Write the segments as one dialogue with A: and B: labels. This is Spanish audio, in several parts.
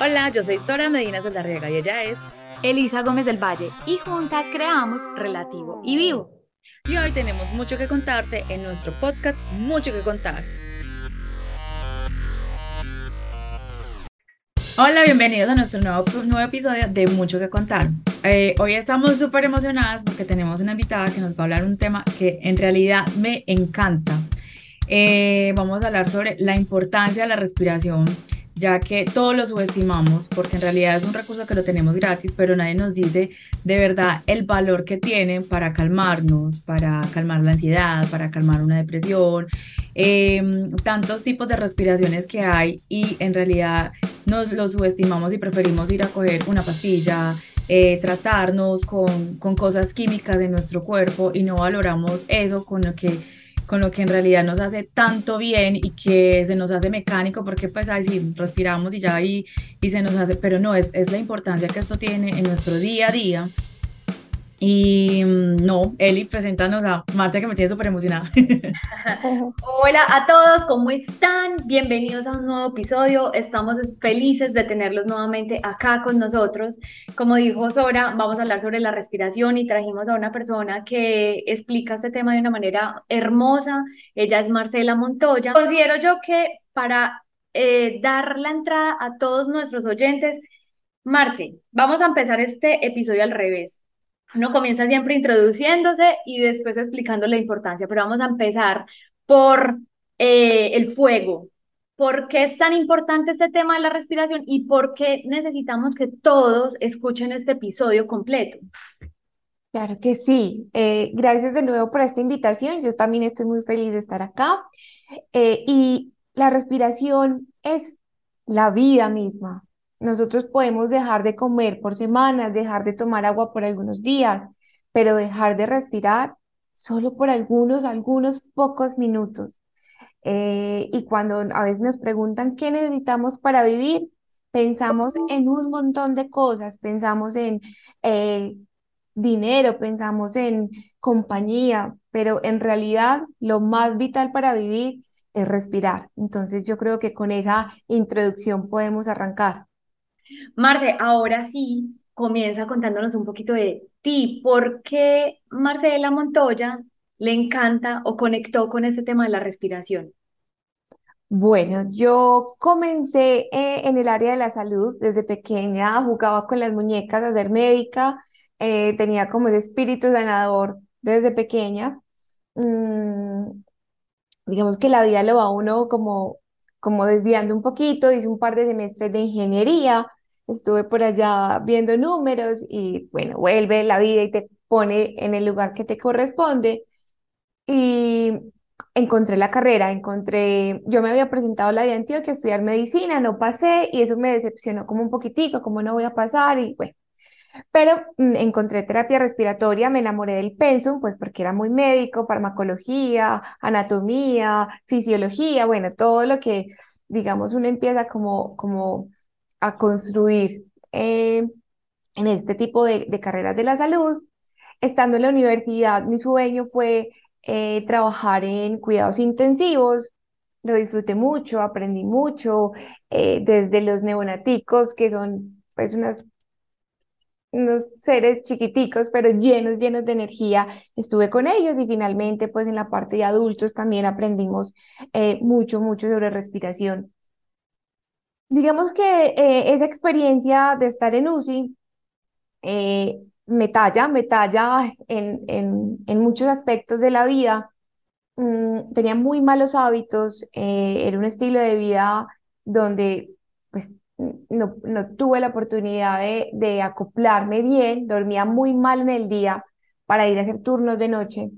A: Hola, yo soy Sora Medina Saldarriaga y ella es
B: Elisa Gómez del Valle y juntas creamos Relativo y Vivo.
A: Y hoy tenemos mucho que contarte en nuestro podcast Mucho que contar. Hola, bienvenidos a nuestro nuevo, nuevo episodio de Mucho que contar. Eh, hoy estamos súper emocionadas porque tenemos una invitada que nos va a hablar un tema que en realidad me encanta. Eh, vamos a hablar sobre la importancia de la respiración ya que todos lo subestimamos, porque en realidad es un recurso que lo tenemos gratis, pero nadie nos dice de verdad el valor que tiene para calmarnos, para calmar la ansiedad, para calmar una depresión, em, tantos tipos de respiraciones que hay y en realidad nos lo subestimamos y preferimos ir a coger una pastilla, eh, tratarnos con, con cosas químicas de nuestro cuerpo y no valoramos eso con lo que con lo que en realidad nos hace tanto bien y que se nos hace mecánico porque pues ahí sí respiramos y ya y, y se nos hace, pero no, es, es la importancia que esto tiene en nuestro día a día y mm, no, Eli, preséntanos a Marta que me tiene súper emocionada.
B: Hola a todos, ¿cómo están? Bienvenidos a un nuevo episodio. Estamos felices de tenerlos nuevamente acá con nosotros. Como dijo Sora, vamos a hablar sobre la respiración y trajimos a una persona que explica este tema de una manera hermosa. Ella es Marcela Montoya. Considero yo que para eh, dar la entrada a todos nuestros oyentes, Marce, vamos a empezar este episodio al revés uno comienza siempre introduciéndose y después explicando la importancia, pero vamos a empezar por eh, el fuego. ¿Por qué es tan importante este tema de la respiración y por qué necesitamos que todos escuchen este episodio completo?
C: Claro que sí. Eh, gracias de nuevo por esta invitación. Yo también estoy muy feliz de estar acá. Eh, y la respiración es la vida misma. Nosotros podemos dejar de comer por semanas, dejar de tomar agua por algunos días, pero dejar de respirar solo por algunos, algunos pocos minutos. Eh, y cuando a veces nos preguntan qué necesitamos para vivir, pensamos en un montón de cosas, pensamos en eh, dinero, pensamos en compañía, pero en realidad lo más vital para vivir es respirar. Entonces yo creo que con esa introducción podemos arrancar.
B: Marce, ahora sí, comienza contándonos un poquito de ti. ¿Por qué Marcela Montoya le encanta o conectó con este tema de la respiración?
C: Bueno, yo comencé eh, en el área de la salud desde pequeña, jugaba con las muñecas a ser médica, eh, tenía como ese espíritu sanador desde pequeña. Mm, digamos que la vida lo va uno como, como desviando un poquito, hice un par de semestres de ingeniería, estuve por allá viendo números y bueno, vuelve la vida y te pone en el lugar que te corresponde. Y encontré la carrera, encontré, yo me había presentado la de Antioquia a estudiar medicina, no pasé y eso me decepcionó como un poquitico, como no voy a pasar y bueno. Pero mm, encontré terapia respiratoria, me enamoré del pensum, pues porque era muy médico, farmacología, anatomía, fisiología, bueno, todo lo que, digamos, uno empieza como, como a construir eh, en este tipo de, carreras de la salud. Estando en la universidad, mi sueño fue eh, trabajar en cuidados intensivos. Lo disfruté mucho, aprendí mucho, eh, desde los neonaticos, que son pues unas, unos seres chiquiticos, pero llenos, llenos de energía. Estuve con ellos y finalmente pues en la parte de adultos también aprendimos mucho, mucho sobre respiración. Digamos que eh, esa experiencia de estar en UCI eh, me talla, me talla en, en, muchos aspectos de la vida. Mm, tenía muy malos hábitos, eh, era un estilo de vida donde pues no, no tuve la oportunidad de, de acoplarme bien, dormía muy mal en el día para ir a hacer turnos de noche.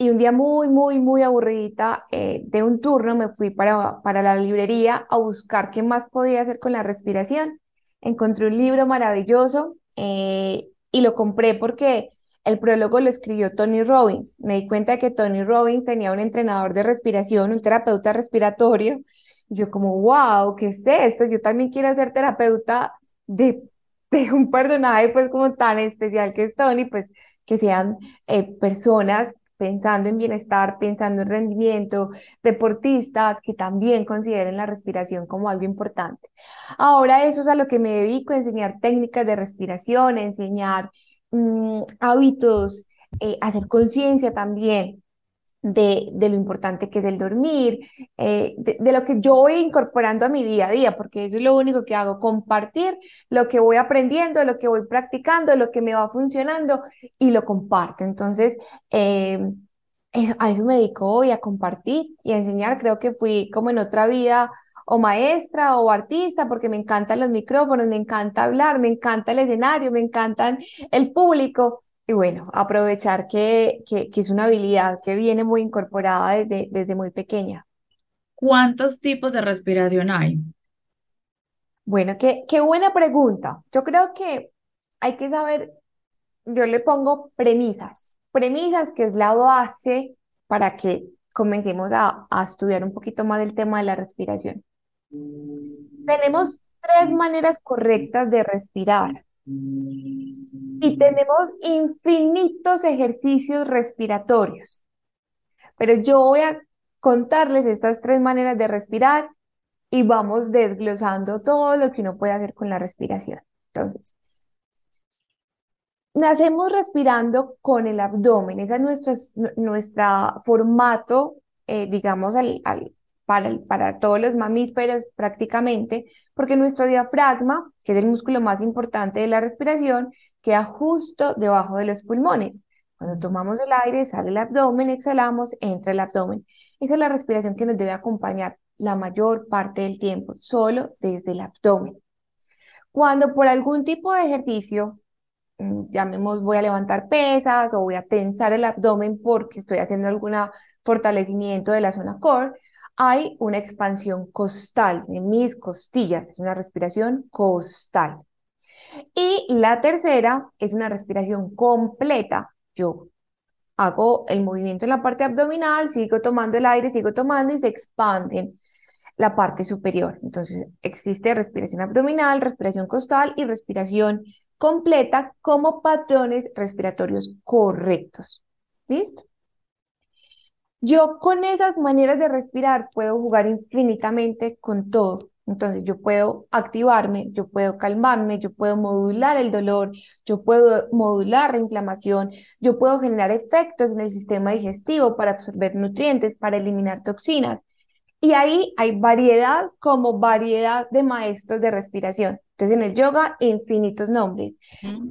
C: Y un día muy, muy, muy aburridita eh, de un turno me fui para, para la librería a buscar qué más podía hacer con la respiración. Encontré un libro maravilloso eh, y lo compré porque el prólogo lo escribió Tony Robbins. Me di cuenta de que Tony Robbins tenía un entrenador de respiración, un terapeuta respiratorio. Y yo como, wow, ¿qué es esto? Yo también quiero ser terapeuta de, de un personaje pues como tan especial que es Tony, pues que sean eh, personas pensando en bienestar, pensando en rendimiento, deportistas que también consideren la respiración como algo importante. Ahora eso es a lo que me dedico, enseñar técnicas de respiración, enseñar mm, hábitos, eh, hacer conciencia también de, de, lo importante que es el dormir, eh, de, lo que yo voy incorporando a mi día a día, porque eso es lo único que hago, compartir lo que voy aprendiendo, lo que voy practicando, lo que me va funcionando y lo comparto. Entonces, eh, a eso me dedico hoy, a compartir y a enseñar. Creo que fui como en otra vida o maestra o artista, porque me encantan los micrófonos, me encanta hablar, me encanta el escenario, me encantan el público. Y bueno, aprovechar que, que, es una habilidad que viene muy incorporada desde, desde muy pequeña.
A: ¿Cuántos tipos de respiración hay?
C: Bueno, qué, qué buena pregunta. Yo creo que hay que saber, yo le pongo premisas, premisas que es la base para que comencemos a, a estudiar un poquito más el tema de la respiración. Tenemos tres maneras correctas de respirar. Y tenemos infinitos ejercicios respiratorios. Pero yo voy a contarles estas tres maneras de respirar y vamos desglosando todo lo que uno puede hacer con la respiración. Entonces, nacemos respirando con el abdomen. Ese es nuestro, formato, eh, digamos, al, para, todos los mamíferos prácticamente, porque nuestro diafragma, que es el músculo más importante de la respiración, queda justo debajo de los pulmones. Cuando tomamos el aire, sale el abdomen, exhalamos, entra el abdomen. Esa es la respiración que nos debe acompañar la mayor parte del tiempo, solo desde el abdomen. Cuando por algún tipo de ejercicio, mm, llamemos voy a levantar pesas o voy a tensar el abdomen porque estoy haciendo algún fortalecimiento de la zona core, hay una expansión costal en mis costillas, es una respiración costal. Y la tercera es una respiración completa. Yo hago el movimiento en la parte abdominal, sigo tomando el aire, sigo tomando y se expanden la parte superior. Entonces existe respiración abdominal, respiración costal y respiración completa como patrones respiratorios correctos. ¿Listo? Yo con esas maneras de respirar puedo jugar infinitamente con todo. Entonces yo puedo activarme, yo puedo calmarme, yo puedo modular el dolor, yo puedo modular la inflamación, yo puedo generar efectos en el sistema digestivo para absorber nutrientes, para eliminar toxinas. Y ahí hay variedad como variedad de maestros de respiración. Entonces en el yoga, infinitos nombres.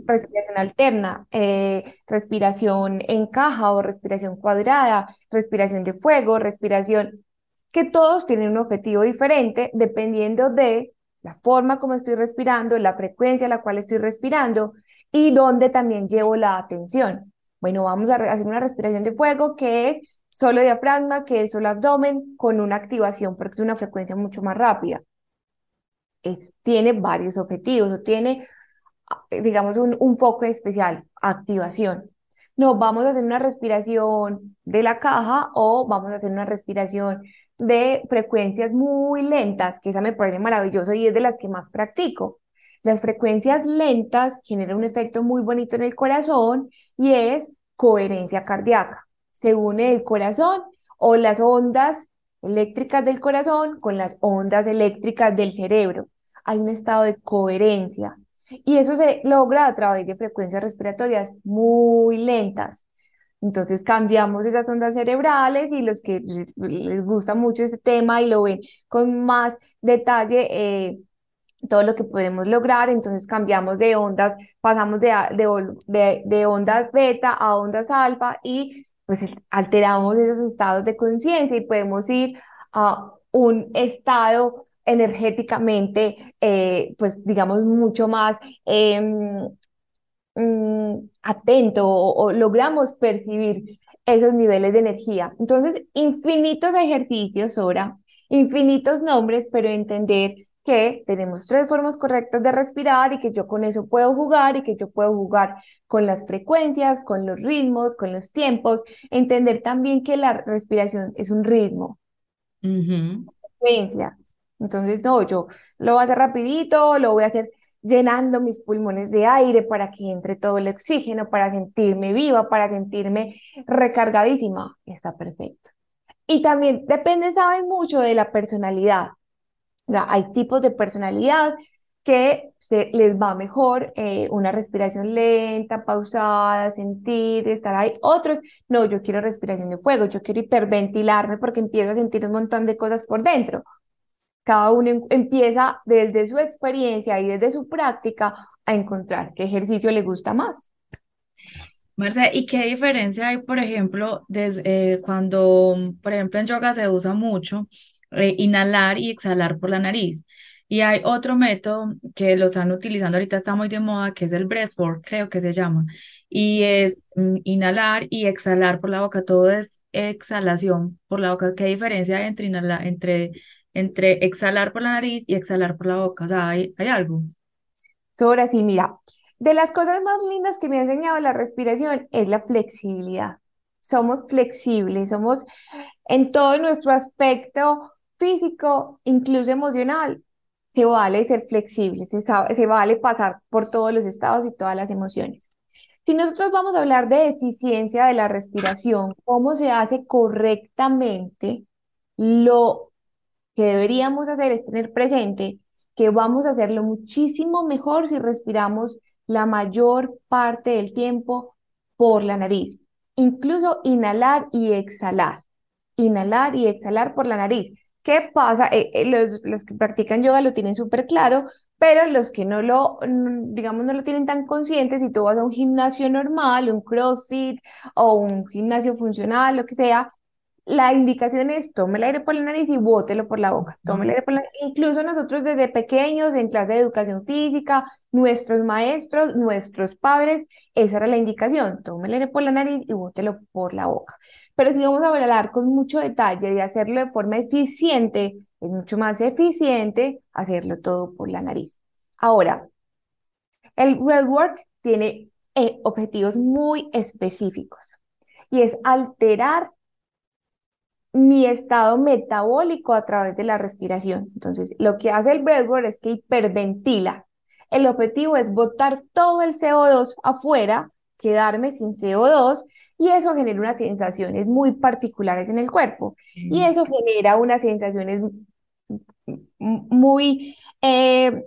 C: Respiración alterna, eh, respiración en caja o respiración cuadrada, respiración de fuego, respiración, que todos tienen un objetivo diferente dependiendo de la forma como estoy respirando, la frecuencia a la cual estoy respirando y dónde también llevo la atención. Bueno, vamos a hacer una respiración de fuego que es solo diafragma, que es solo abdomen, con una activación porque es una frecuencia mucho más rápida. Es, tiene varios objetivos o tiene, digamos, un, un foco especial, activación. No, vamos a hacer una respiración de la caja o vamos a hacer una respiración de frecuencias muy lentas, que esa me parece maravilloso y es de las que más practico. Las frecuencias lentas generan un efecto muy bonito en el corazón y es coherencia cardíaca se une el corazón o las ondas eléctricas del corazón con las ondas eléctricas del cerebro. Hay un estado de coherencia y eso se logra a través de frecuencias respiratorias muy lentas. Entonces cambiamos esas ondas cerebrales y los que les gusta mucho este tema y lo ven con más detalle, eh, todo lo que podemos lograr, entonces cambiamos de ondas, pasamos de, de, de ondas beta a ondas alfa y pues alteramos esos estados de conciencia y podemos ir a un estado energéticamente, eh, pues digamos, mucho más em, mm, atento o, logramos percibir esos niveles de energía. Entonces, infinitos ejercicios ahora, infinitos nombres, pero entender que tenemos tres formas correctas de respirar y que yo con eso puedo jugar y que yo puedo jugar con las frecuencias, con los ritmos, con los tiempos, entender también que la respiración es un ritmo, frecuencias. Entonces, no, yo lo voy a hacer rapidito, lo voy a hacer llenando mis pulmones de aire para que entre todo el oxígeno, para sentirme viva, para sentirme recargadísima. Está perfecto. Y también depende, saben, mucho de la personalidad. O sea, hay tipos de personalidad que se, les va mejor eh, una respiración lenta, pausada, sentir, estar ahí. Otros, no, yo quiero respiración de fuego, yo quiero hiperventilarme porque empiezo a sentir un montón de cosas por dentro. Cada uno em, empieza desde su experiencia y desde su práctica a encontrar qué ejercicio le gusta más.
A: Marce, ¿y qué diferencia hay, por ejemplo, desde, eh, cuando, por ejemplo, en yoga se usa mucho eh, inhalar y exhalar por la nariz? Y hay otro método que lo están utilizando ahorita, está muy de moda, que es el breathwork, creo que se llama. Y es mm, inhalar y exhalar por la boca, todo es exhalación por la boca. ¿Qué diferencia hay entre, inhalar, entre, entre exhalar por la nariz y exhalar por la boca? O sea, ¿hay, hay algo?
C: Ahora sí, mira, de las cosas más lindas que me ha enseñado la respiración es la flexibilidad. Somos flexibles, somos en todo nuestro aspecto físico, incluso emocional, se vale ser flexible, se, se vale pasar por todos los estados y todas las emociones. Si nosotros vamos a hablar de eficiencia de la respiración, cómo se hace correctamente, lo que deberíamos hacer es tener presente que vamos a hacerlo muchísimo mejor si respiramos la mayor parte del tiempo por la nariz. Incluso inhalar y exhalar. Inhalar y exhalar por la nariz. ¿Qué pasa? Eh, eh, los, los, que practican yoga lo tienen súper claro, pero los que no lo, digamos, no lo tienen tan consciente, si tú vas a un gimnasio normal, un CrossFit o un gimnasio funcional, lo que sea, la indicación es tome el aire por la nariz y bótelo por la boca. Tome el aire por la... Incluso nosotros desde pequeños en clase de educación física, nuestros maestros, nuestros padres, esa era la indicación. Tome el aire por la nariz y bótelo por la boca. Pero si vamos a hablar con mucho detalle y hacerlo de forma eficiente, es mucho más eficiente hacerlo todo por la nariz. Ahora, el Redwork tiene eh, objetivos muy específicos y es alterar mi estado metabólico a través de la respiración. Entonces, lo que hace el breathwork es que hiperventila. El objetivo es botar todo el CO2 afuera, quedarme sin CO2 y eso genera unas sensaciones muy particulares en el cuerpo. Y eso genera unas sensaciones muy, eh,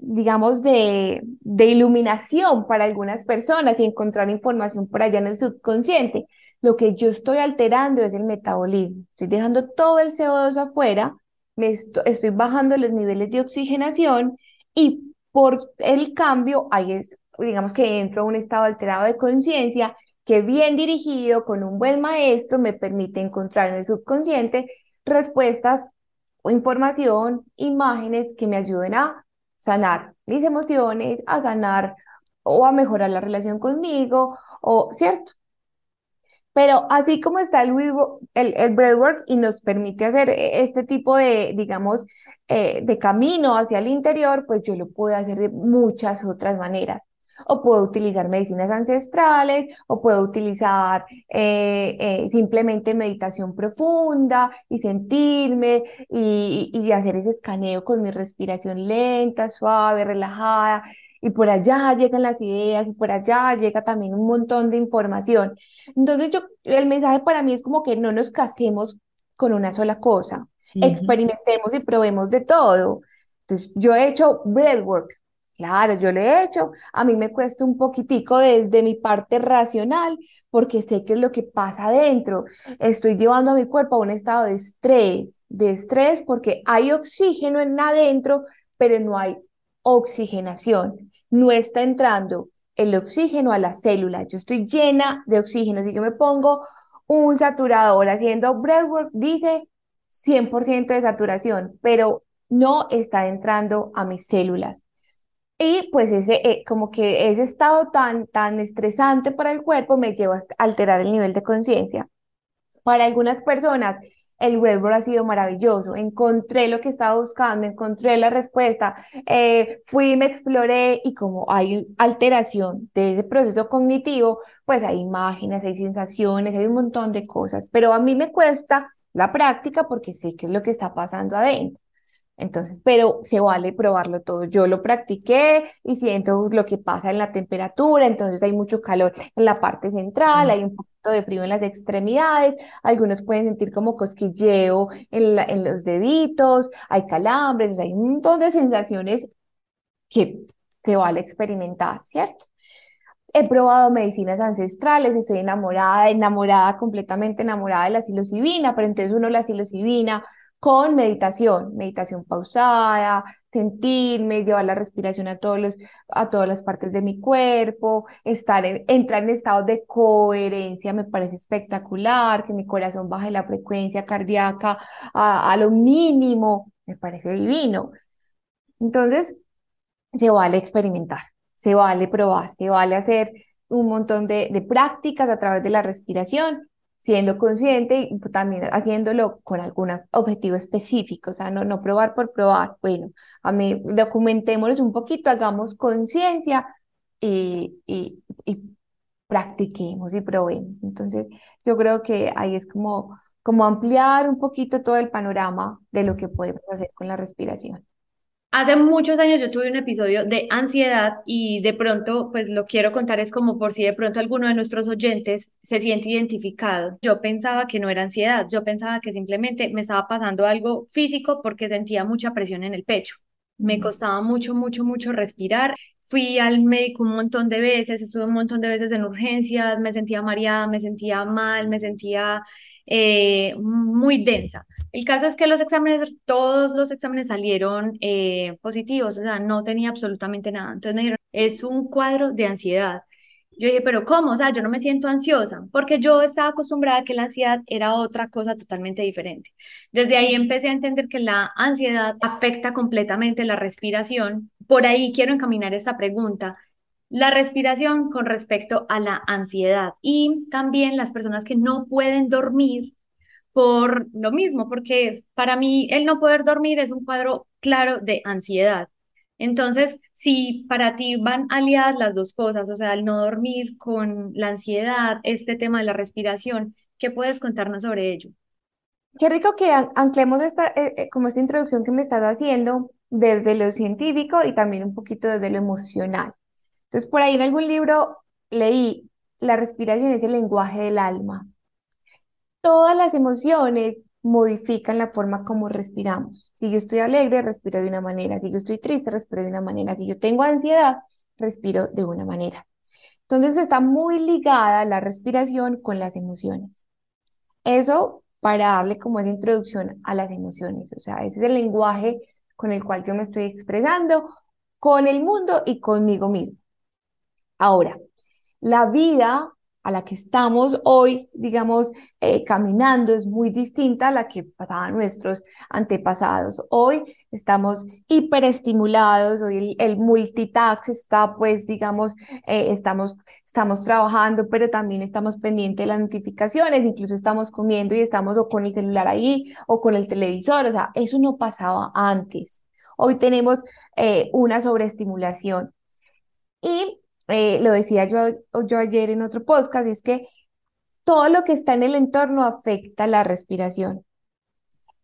C: digamos, de, de iluminación para algunas personas y encontrar información por allá en el subconsciente. Lo que yo estoy alterando es el metabolismo. Estoy dejando todo el CO2 afuera, me estoy, bajando los niveles de oxigenación y por el cambio, es, digamos que entro a un estado alterado de conciencia que bien dirigido, con un buen maestro, me permite encontrar en el subconsciente respuestas o información, imágenes que me ayuden a sanar mis emociones, a sanar o a mejorar la relación conmigo, o cierto. Pero así como está el, el, el y nos permite hacer e, este tipo de, digamos, eh, de camino hacia el interior, pues yo lo puedo hacer de muchas otras maneras. O puedo utilizar medicinas ancestrales, o puedo utilizar eh, eh, simplemente meditación profunda y sentirme y, y hacer ese escaneo con mi respiración lenta, suave, relajada y por allá llegan las ideas y por allá llega también un montón de información. Entonces yo, el mensaje para mí es como que no nos casemos con una sola cosa, experimentemos y probemos de todo. Entonces yo he hecho breathwork, Claro, yo lo he hecho. A mí me cuesta un poquitico desde mi parte racional porque sé qué es lo que pasa adentro. Estoy llevando a mi cuerpo a un estado de estrés, de estrés porque hay oxígeno en adentro, pero no hay oxigenación no está entrando el oxígeno a la célula. Yo estoy llena de oxígeno. Si yo me pongo un saturador haciendo breathwork, dice 100% de saturación, pero no está entrando a mis células. Y pues ese, eh, como que ese estado tan, tan estresante para el cuerpo me lleva a alterar el nivel de conciencia. Para algunas personas el Redboard ha sido maravilloso. Encontré lo que estaba buscando, encontré la respuesta, eh, fui, me exploré y como hay alteración de ese proceso cognitivo, pues hay imágenes, hay sensaciones, hay un montón de cosas. Pero a mí me cuesta la práctica porque sé qué es lo que está pasando adentro. Entonces, pero se vale probarlo todo. Yo lo practiqué y siento lo que pasa en la temperatura, entonces hay mucho calor en la parte central, hay un poquito de frío en las extremidades, algunos pueden sentir como cosquilleo en, en los deditos, hay calambres, hay un montón de sensaciones que se vale experimentar, ¿cierto? He probado medicinas ancestrales, estoy enamorada, enamorada, completamente enamorada de la psilocibina, pero entonces uno la psilocibina con meditación, meditación pausada, sentirme, llevar la respiración a, todos los, a todas las partes de mi cuerpo, estar entrar en estado de coherencia me parece espectacular, que mi corazón baje la frecuencia cardíaca a, a lo mínimo, me parece divino. Entonces, se vale experimentar, se vale probar, se vale hacer un montón de, de prácticas a través de la respiración siendo consciente y también haciéndolo con algún objetivo específico, o sea, no, no probar por probar. Bueno, a mí documentémoslo un poquito, hagamos conciencia y, y, y, practiquemos y probemos. Entonces, yo creo que ahí es como, como ampliar un poquito todo el panorama de lo que podemos hacer con la respiración.
B: Hace muchos años yo tuve un episodio de ansiedad y de pronto, pues lo quiero contar es como por si de pronto alguno de nuestros oyentes se siente identificado. Yo pensaba que no era ansiedad, yo pensaba que simplemente me estaba pasando algo físico porque sentía mucha presión en el pecho. Me costaba mucho, mucho, mucho respirar. Fui al médico un montón de veces, estuve un montón de veces en urgencias, me sentía mareada, me sentía mal, me sentía eh, muy densa. El caso es que los exámenes, todos los exámenes salieron eh, positivos, o sea, no tenía absolutamente nada. Entonces me dijeron, es un cuadro de ansiedad. Yo dije, pero ¿cómo? O sea, yo no me siento ansiosa, porque yo estaba acostumbrada a que la ansiedad era otra cosa totalmente diferente. Desde ahí empecé a entender que la ansiedad afecta completamente la respiración. Por ahí quiero encaminar esta pregunta. La respiración con respecto a la ansiedad y también las personas que no pueden dormir por lo mismo, porque para mí el no poder dormir es un cuadro claro de ansiedad. Entonces, si para ti van aliadas las dos cosas, o sea, el no dormir con la ansiedad, este tema de la respiración, ¿qué puedes contarnos sobre ello?
C: Qué rico que anclemos esta, eh, eh, como esta introducción que me estás haciendo desde lo científico y también un poquito desde lo emocional. Entonces, por ahí en algún libro leí, la respiración es el lenguaje del alma. Todas las emociones modifican la forma como respiramos. Si yo estoy alegre, respiro de una manera. Si yo estoy triste, respiro de una manera. Si yo tengo ansiedad, respiro de una manera. Entonces está muy ligada la respiración con las emociones. Eso para darle como esa introducción a las emociones. O sea, ese es el lenguaje con el cual yo me estoy expresando con el mundo y conmigo mismo. Ahora, la vida a la que estamos hoy, digamos, eh, caminando es muy distinta a la que pasaban nuestros antepasados. Hoy estamos hiperestimulados, hoy el, multitask está, pues, digamos, eh, estamos, estamos trabajando, pero también estamos pendientes de las notificaciones, incluso estamos comiendo y estamos o con el celular ahí o con el televisor, o sea, eso no pasaba antes. Hoy tenemos eh, una sobreestimulación. Y eh, lo decía yo, yo ayer en otro podcast, es que todo lo que está en el entorno afecta la respiración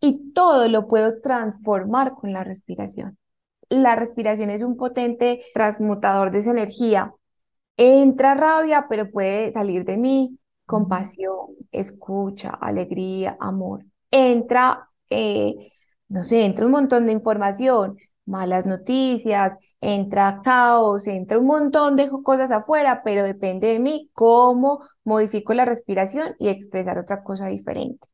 C: y todo lo puedo transformar con la respiración. La respiración es un potente transmutador de esa energía. Entra rabia, pero puede salir de mí compasión, escucha, alegría, amor. Entra, eh, no sé, entra un montón de información, malas noticias, entra caos, entra un montón de cosas afuera, pero depende de mí cómo modifico la respiración y expresar otra cosa diferente.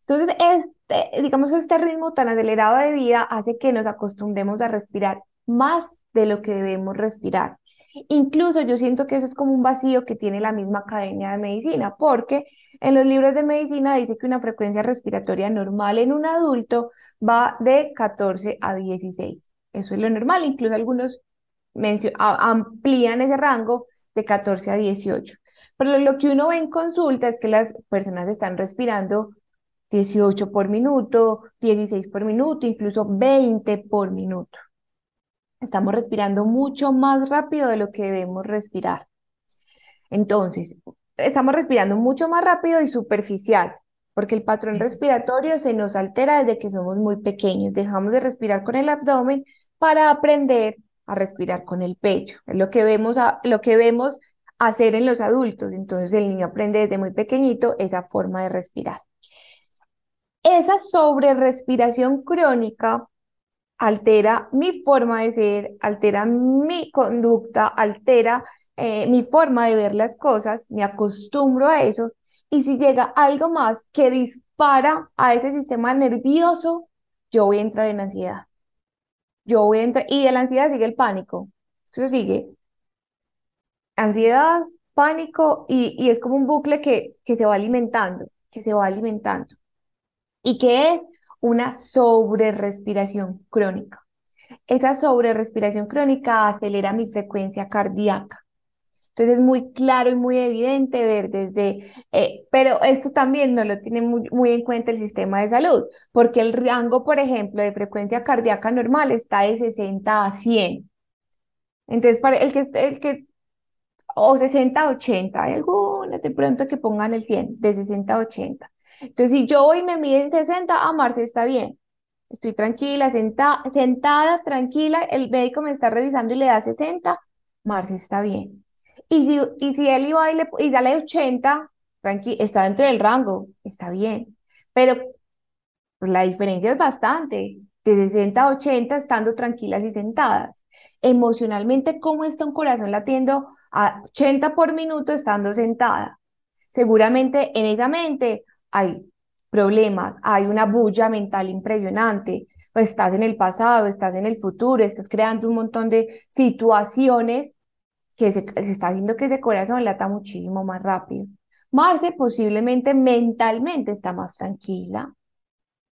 C: Entonces, este, digamos, este ritmo tan acelerado de vida hace que nos acostumbremos a respirar más de lo que debemos respirar. Incluso yo siento que eso es como un vacío que tiene la misma academia de medicina, porque en los libros de medicina dice que una frecuencia respiratoria normal en un adulto va de 14 a 16. Eso es lo normal, incluso algunos amplían ese rango de 14 a 18. Pero lo que uno ve en consulta es que las personas están respirando 18 por minuto, 16 por minuto, incluso 20 por minuto. Estamos respirando mucho más rápido de lo que debemos respirar. Entonces, estamos respirando mucho más rápido y superficial. porque el patrón respiratorio se nos altera desde que somos muy pequeños. Dejamos de respirar con el abdomen para aprender a respirar con el pecho. Es lo que vemos, a, lo que vemos hacer en los adultos. Entonces el niño aprende desde muy pequeñito esa forma de respirar. Esa sobrerespiración crónica altera mi forma de ser, altera mi conducta, altera eh, mi forma de ver las cosas, me acostumbro a eso. Y si llega algo más que dispara a ese sistema nervioso, yo voy a entrar en ansiedad. Yo voy a entrar, y de la ansiedad sigue el pánico. Eso sigue ansiedad, pánico, y, y es como un bucle que, que se va alimentando, que se va alimentando. ¿Y qué es? Una sobrerespiración crónica. Esa sobrerespiración crónica acelera mi frecuencia cardíaca. Entonces es muy claro y muy evidente ver desde, eh, pero esto también no lo tiene muy, muy, en cuenta el sistema de salud, porque el rango, por ejemplo, de frecuencia cardíaca normal está de 60 a 100. Entonces, para el que, el que o 60 a 80, hay algunas de pronto que pongan el 100, de 60 a 80. Entonces, si yo hoy me miden 60, a Marce está bien. Estoy tranquila, sentada, sentada, tranquila, el médico me está revisando y le da 60, Marce está bien. Y si, y si él iba y, le, y sale 80, tranqui, está dentro del rango, está bien. Pero pues, la diferencia es bastante, de 60 a 80 estando tranquilas y sentadas. Emocionalmente, ¿cómo está un corazón latiendo a 80 por minuto estando sentada? Seguramente en esa mente hay problemas, hay una bulla mental impresionante, o estás en el pasado, estás en el futuro, estás creando un montón de situaciones que se, está haciendo que ese corazón lata muchísimo más rápido. Marce posiblemente mentalmente está más tranquila,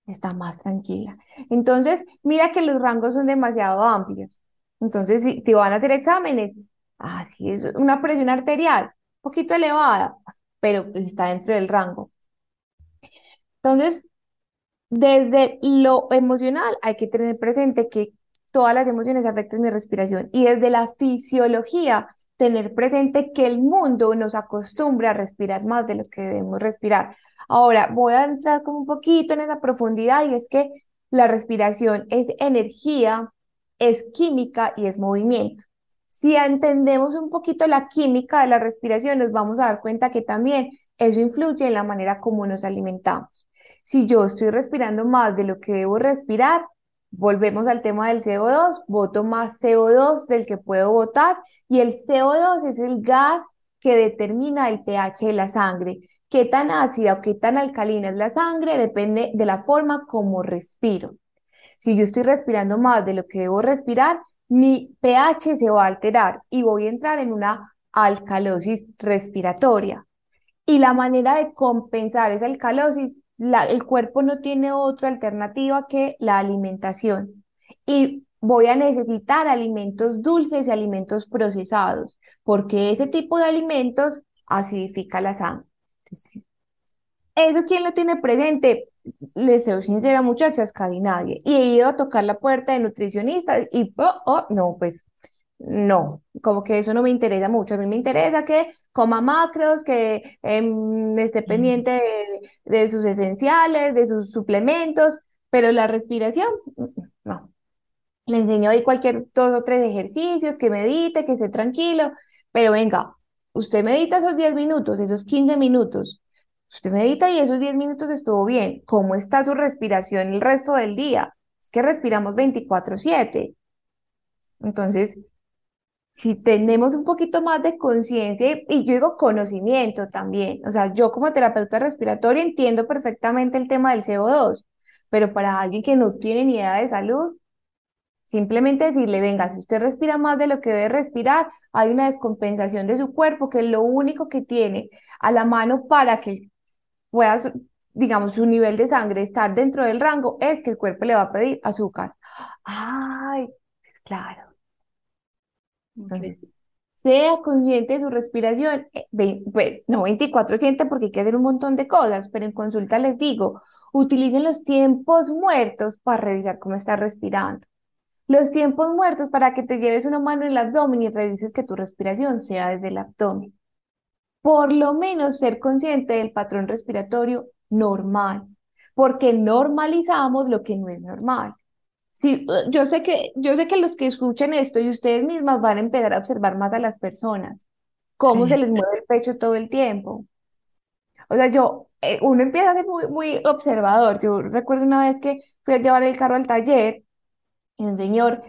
C: está más tranquila. Entonces, mira que los rangos son demasiado amplios. Entonces, si te van a hacer exámenes, así es una presión arterial, un poquito elevada, pero pues está dentro del rango. Entonces, desde lo emocional hay que tener presente que todas las emociones afectan mi respiración y desde la fisiología tener presente que el mundo nos acostumbra a respirar más de lo que debemos respirar. Ahora, voy a entrar como un poquito en esa profundidad y es que la respiración es energía, es química y es movimiento. Si entendemos un poquito la química de la respiración, nos vamos a dar cuenta que también eso influye en la manera como nos alimentamos. Si yo estoy respirando más de lo que debo respirar, volvemos al tema del CO2, voto más CO2 del que puedo votar y el CO2 es el gas que determina el pH de la sangre. Qué tan ácida o qué tan alcalina es la sangre depende de la forma como respiro. Si yo estoy respirando más de lo que debo respirar, mi pH se va a alterar y voy a entrar en una alcalosis respiratoria. Y la manera de compensar esa alcalosis el cuerpo no tiene otra alternativa que la alimentación. Y voy a necesitar alimentos dulces y alimentos procesados, porque ese tipo de alimentos acidifica la sangre. Eso, ¿quién lo tiene presente? Les soy sincera, muchachas, casi nadie. Y he ido a tocar la puerta de nutricionistas y, oh, oh, no, pues no, como que eso no me interesa mucho. A mí me interesa que coma macros, que em, esté pendiente de, sus esenciales, de sus suplementos, pero la respiración, no. Le enseño ahí cualquier dos o tres ejercicios, que medite, que esté tranquilo, pero venga, usted medita esos 10 minutos, esos 15 minutos, usted medita y esos 10 minutos estuvo bien. ¿Cómo está su respiración el resto del día? Es que respiramos 24/7. Entonces, si tenemos un poquito más de conciencia y yo digo conocimiento también, o sea, yo como terapeuta respiratoria entiendo perfectamente el tema del CO2, pero para alguien que no tiene ni idea de salud, simplemente decirle, venga, si usted respira más de lo que debe respirar, hay una descompensación de su cuerpo que lo único que tiene a la mano para que pueda, digamos, su nivel de sangre estar dentro del rango es que el cuerpo le va a pedir azúcar. Ay, es claro. Entonces, sea consciente de su respiración, eh, no 24/7 porque hay que hacer un montón de cosas, pero en consulta les digo, utilicen los tiempos muertos para revisar cómo está respirando. Los tiempos muertos para que te lleves una mano en el abdomen y revises que tu respiración sea desde el abdomen. Por lo menos ser consciente del patrón respiratorio normal, porque normalizamos lo que no es normal. Sí, yo sé que, yo sé que los que escuchen esto y ustedes mismas van a empezar a observar más a las personas, cómo se les mueve el pecho todo el tiempo. O sea, yo, eh, uno empieza a ser muy, muy observador. Yo recuerdo una vez que fui a llevar el carro al taller y un señor,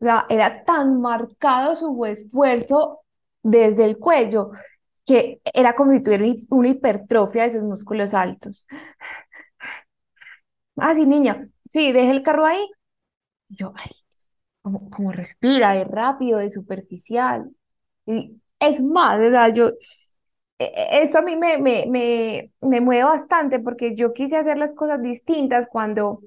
C: o sea, era tan marcado su esfuerzo desde el cuello que era como si tuviera una hipertrofia de sus músculos altos. Ah, sí, niña, sí, deje el carro ahí. Yo, ay, como, respira, es rápido, es superficial. Y es más, o sea, yo, e, e, esto a mí me, me, me, me mueve bastante porque yo quise hacer las cosas distintas cuando,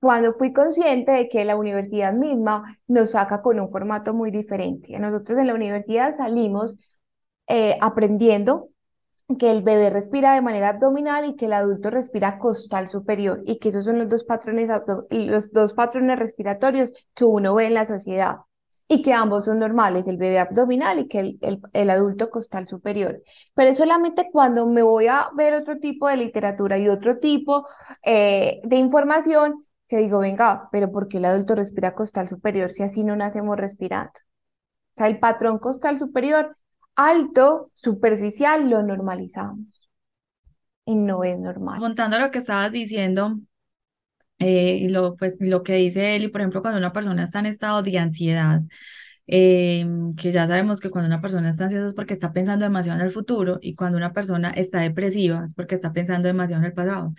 C: cuando fui consciente de que la universidad misma nos saca con un formato muy diferente. Nosotros en la universidad salimos eh, aprendiendo que el bebé respira de manera abdominal y que el adulto respira costal superior y que esos son los dos patrones, los dos patrones respiratorios que uno ve en la sociedad y que ambos son normales, el bebé abdominal y que el, el, adulto costal superior. Pero es solamente cuando me voy a ver otro tipo de literatura y otro tipo eh, de información que digo, venga, pero ¿por qué el adulto respira costal superior si así no nacemos respirando? O sea, el patrón costal superior alto, superficial, lo normalizamos. Y no es normal.
A: Montando lo que estabas diciendo, eh, lo, pues, lo que dice y por ejemplo, cuando una persona está en estado de ansiedad, em, que ya sabemos que cuando una persona está ansiosa es porque está pensando demasiado en el futuro, y cuando una persona está depresiva es porque está pensando demasiado en el pasado.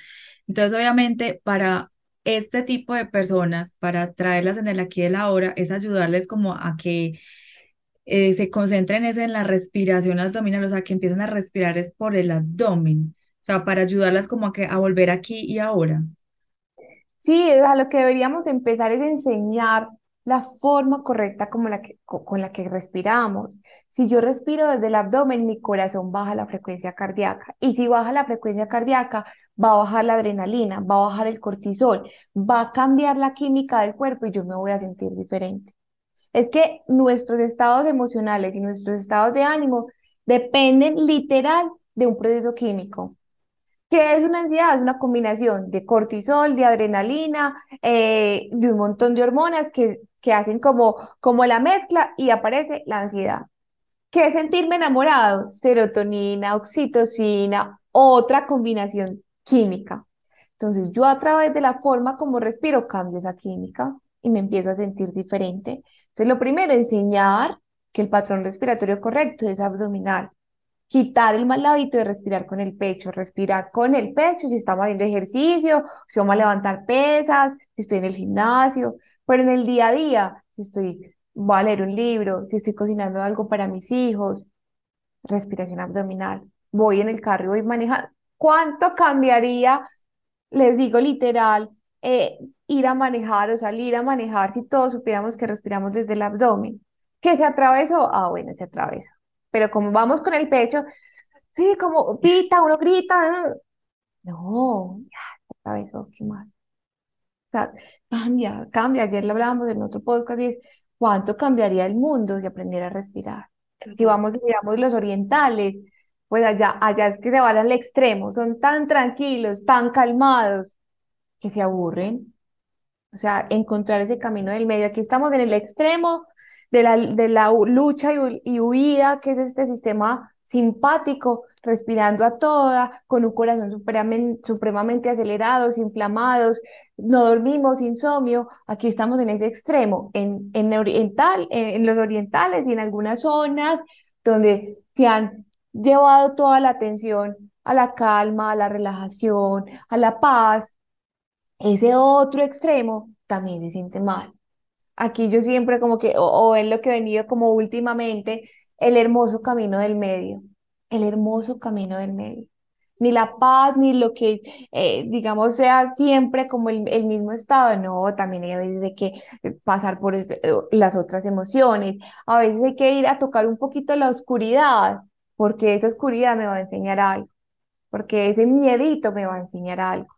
A: Entonces, obviamente, para este tipo de personas, para traerlas en el aquí y el ahora, es ayudarles como a que eh, se concentren es en la respiración abdominal, o sea, que empiezan a respirar es por el abdomen, o sea, para ayudarlas como a, que, a volver aquí y ahora.
C: Sí, a lo que deberíamos empezar es enseñar la forma correcta como la que, con la que respiramos. Si yo respiro desde el abdomen, mi corazón baja la frecuencia cardíaca. Y si baja la frecuencia cardíaca, va a bajar la adrenalina, va a bajar el cortisol, va a cambiar la química del cuerpo y yo me voy a sentir diferente es que nuestros estados emocionales y nuestros estados de ánimo dependen literal de un proceso químico. ¿Qué es una ansiedad? Es una combinación de cortisol, de adrenalina, eh, de un montón de hormonas que, que hacen como, como la mezcla y aparece la ansiedad. ¿Qué es sentirme enamorado? Serotonina, oxitocina, otra combinación química. Entonces yo a través de la forma como respiro cambio esa química y me empiezo a sentir diferente. Entonces, lo primero, enseñar que el patrón respiratorio correcto es abdominal. Quitar el mal hábito de respirar con el pecho, respirar con el pecho si estamos haciendo ejercicio, si vamos a levantar pesas, si estoy en el gimnasio, pero en el día a día, si estoy, voy a leer un libro, si estoy cocinando algo para mis hijos, respiración abdominal, voy en el carro y voy manejando. ¿Cuánto cambiaría, les digo literal, eh, ir a manejar o salir a manejar si todos supiéramos que respiramos desde el abdomen. ¿Que se atravesó? Ah, bueno, se atravesó. Pero como vamos con el pecho, sí, como grita, uno grita. No, ya, se atravesó, ¿qué más? O sea, cambia, cambia. Ayer lo hablábamos en otro podcast y es, ¿cuánto cambiaría el mundo si aprendiera a respirar? Si vamos y miramos los orientales, pues allá, allá es que se van al extremo, son tan tranquilos, tan calmados, que se aburren. O sea, encontrar ese camino del medio. Aquí estamos en el extremo de la, de la lucha y, huida, que es este sistema simpático, respirando a toda, con un corazón supremamente, supremamente acelerados, inflamados, no dormimos, insomnio. Aquí estamos en ese extremo, en, en, oriental, en los orientales y en algunas zonas donde se han llevado toda la atención a la calma, a la relajación, a la paz, ese otro extremo también se siente mal. Aquí yo siempre como que, o, es lo que he venido como últimamente, el hermoso camino del medio, el hermoso camino del medio. Ni la paz, ni lo que, eh, digamos, sea siempre como el, mismo estado, no, también hay veces de que pasar por eh, las otras emociones, a veces hay que ir a tocar un poquito la oscuridad, porque esa oscuridad me va a enseñar algo, porque ese miedito me va a enseñar algo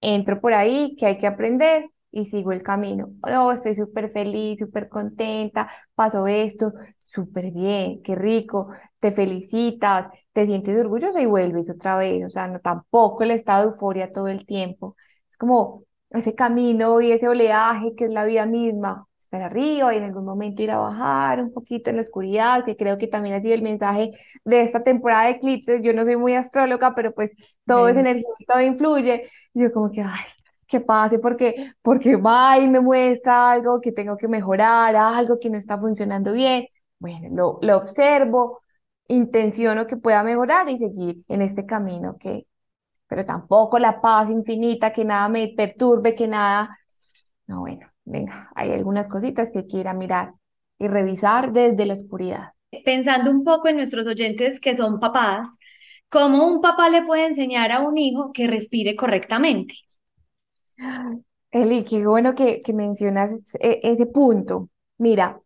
C: entro por ahí, que hay que aprender y sigo el camino. Oh, estoy súper feliz, súper contenta, pasó esto, súper bien, qué rico, te felicitas, te sientes orgulloso y vuelves otra vez. O sea, no tampoco el estado de euforia todo el tiempo. Es como ese camino y ese oleaje que es la vida misma estar arriba y en algún momento ir a bajar un poquito en la oscuridad, que creo que también ha sido el mensaje de esta temporada de eclipses. Yo no soy muy astróloga, pero pues todo es energía y todo influye. yo como que, ay, que pase porque, porque va y me muestra algo que tengo que mejorar, algo que no está funcionando bien. Bueno, lo, lo observo, intenciono que pueda mejorar y seguir en este camino que, pero tampoco la paz infinita, que nada me perturbe, que nada, no, bueno, venga, hay algunas cositas que quiera mirar y revisar desde la oscuridad.
B: Pensando un poco en nuestros oyentes que son papás, ¿cómo un papá le puede enseñar a un hijo que respire correctamente?
C: Eli, qué bueno que, que mencionas ese, ese punto. Mira,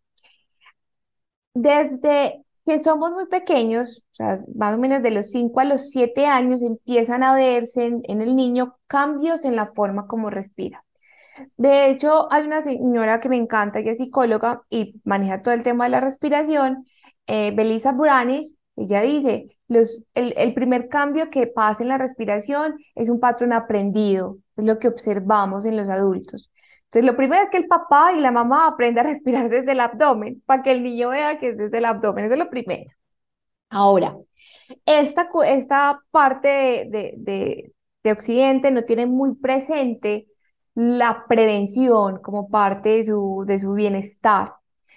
C: desde que somos muy pequeños, o sea, más o menos de los 5 a los 7 años, empiezan a verse en, en, el niño cambios en la forma como respira. De hecho, hay una señora que me encanta, que es psicóloga y maneja todo el tema de la respiración, eh, Belisa Buranish, ella dice, los, el, el, primer cambio que pasa en la respiración es un patrón aprendido, es lo que observamos en los adultos. Entonces, lo primero es que el papá y la mamá aprendan a respirar desde el abdomen, para que el niño vea que es desde el abdomen, eso es lo primero. Ahora, esta, esta parte de, de, de Occidente no tiene muy presente la prevención como parte de su, de su bienestar.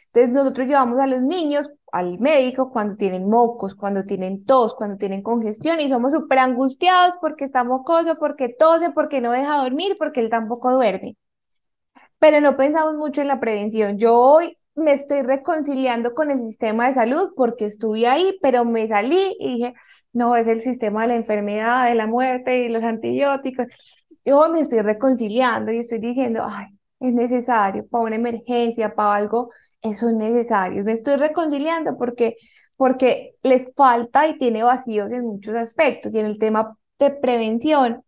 C: Entonces nosotros llevamos a los niños al médico cuando tienen mocos, cuando tienen tos, cuando tienen congestión y somos súper angustiados porque está mocoso, porque tose, porque no deja dormir, porque él tampoco duerme. Pero no pensamos mucho en la prevención. Yo hoy me estoy reconciliando con el sistema de salud porque estuve ahí, pero me salí y dije, no, es el sistema de la enfermedad, de la muerte y los antibióticos. Yo me estoy reconciliando y estoy diciendo, ay, es necesario para una emergencia, para algo, eso es necesario. Me estoy reconciliando porque, porque les falta y tiene vacíos en muchos aspectos. Y en el tema de prevención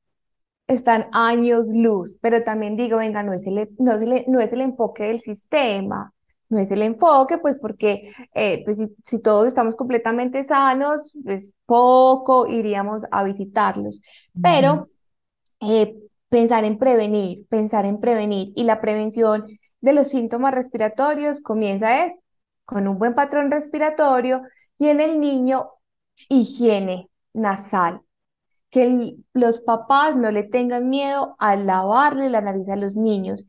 C: están años luz, pero también digo, venga, no es el, no es el, no es el enfoque del sistema, no es el enfoque, pues porque eh, pues si, si, todos estamos completamente sanos, pues poco iríamos a visitarlos. Pero eh, pensar en prevenir, pensar en prevenir. Y la prevención de los síntomas respiratorios comienza es con un buen patrón respiratorio y en el niño higiene nasal. Que los papás no le tengan miedo a lavarle la nariz a los niños.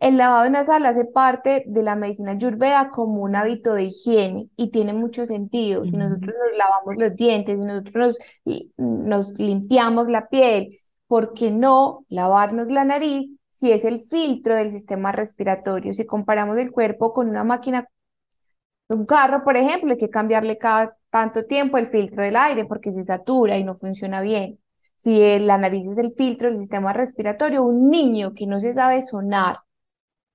C: El lavado nasal hace parte de la medicina ayurveda como un hábito de higiene y tiene mucho sentido. Si nosotros nos lavamos los dientes, si nosotros nos limpiamos la piel, ¿por qué no lavarnos la nariz si es el filtro del sistema respiratorio? Si comparamos el cuerpo con una máquina, un carro, por ejemplo, hay que cambiarle cada tanto tiempo el filtro del aire porque se satura y no funciona bien. Si la nariz es el filtro del sistema respiratorio, un niño que no se sabe sonar,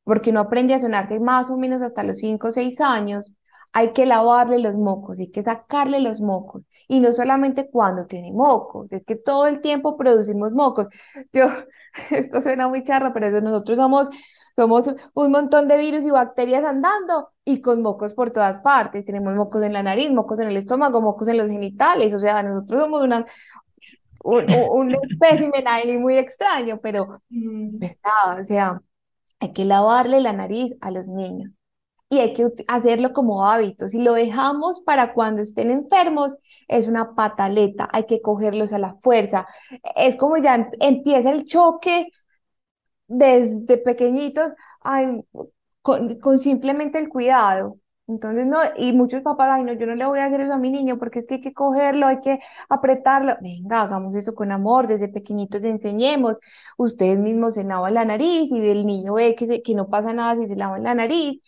C: porque no aprende a sonar más o menos hasta los 5 o 6 años, hay que lavarle los mocos, hay que sacarle los mocos. Y no solamente cuando tiene mocos, es que todo el tiempo producimos mocos. Yo, esto suena muy charro, pero eso nosotros somos, somos un montón de virus y bacterias andando y con mocos por todas partes. Tenemos mocos en la nariz, mocos en el estómago, mocos en los genitales. O sea, nosotros somos una, un, un espécimen ahí muy extraño, pero, ¿verdad? O sea, hay que lavarle la nariz a los niños y hay que hacerlo como hábito. Si lo dejamos para cuando estén enfermos, es una pataleta, hay que cogerlos a la fuerza. Es como ya em, empieza el choque desde pequeñitos con, con, simplemente el cuidado. Entonces, no, y muchos papás, ay, no, yo no le voy a hacer eso a mi niño porque es que hay que cogerlo, hay que apretarlo. Venga, hagamos eso con amor, desde pequeñitos enseñemos. Ustedes mismos se lavan la nariz y el niño ve que, que no pasa nada si se lavan la nariz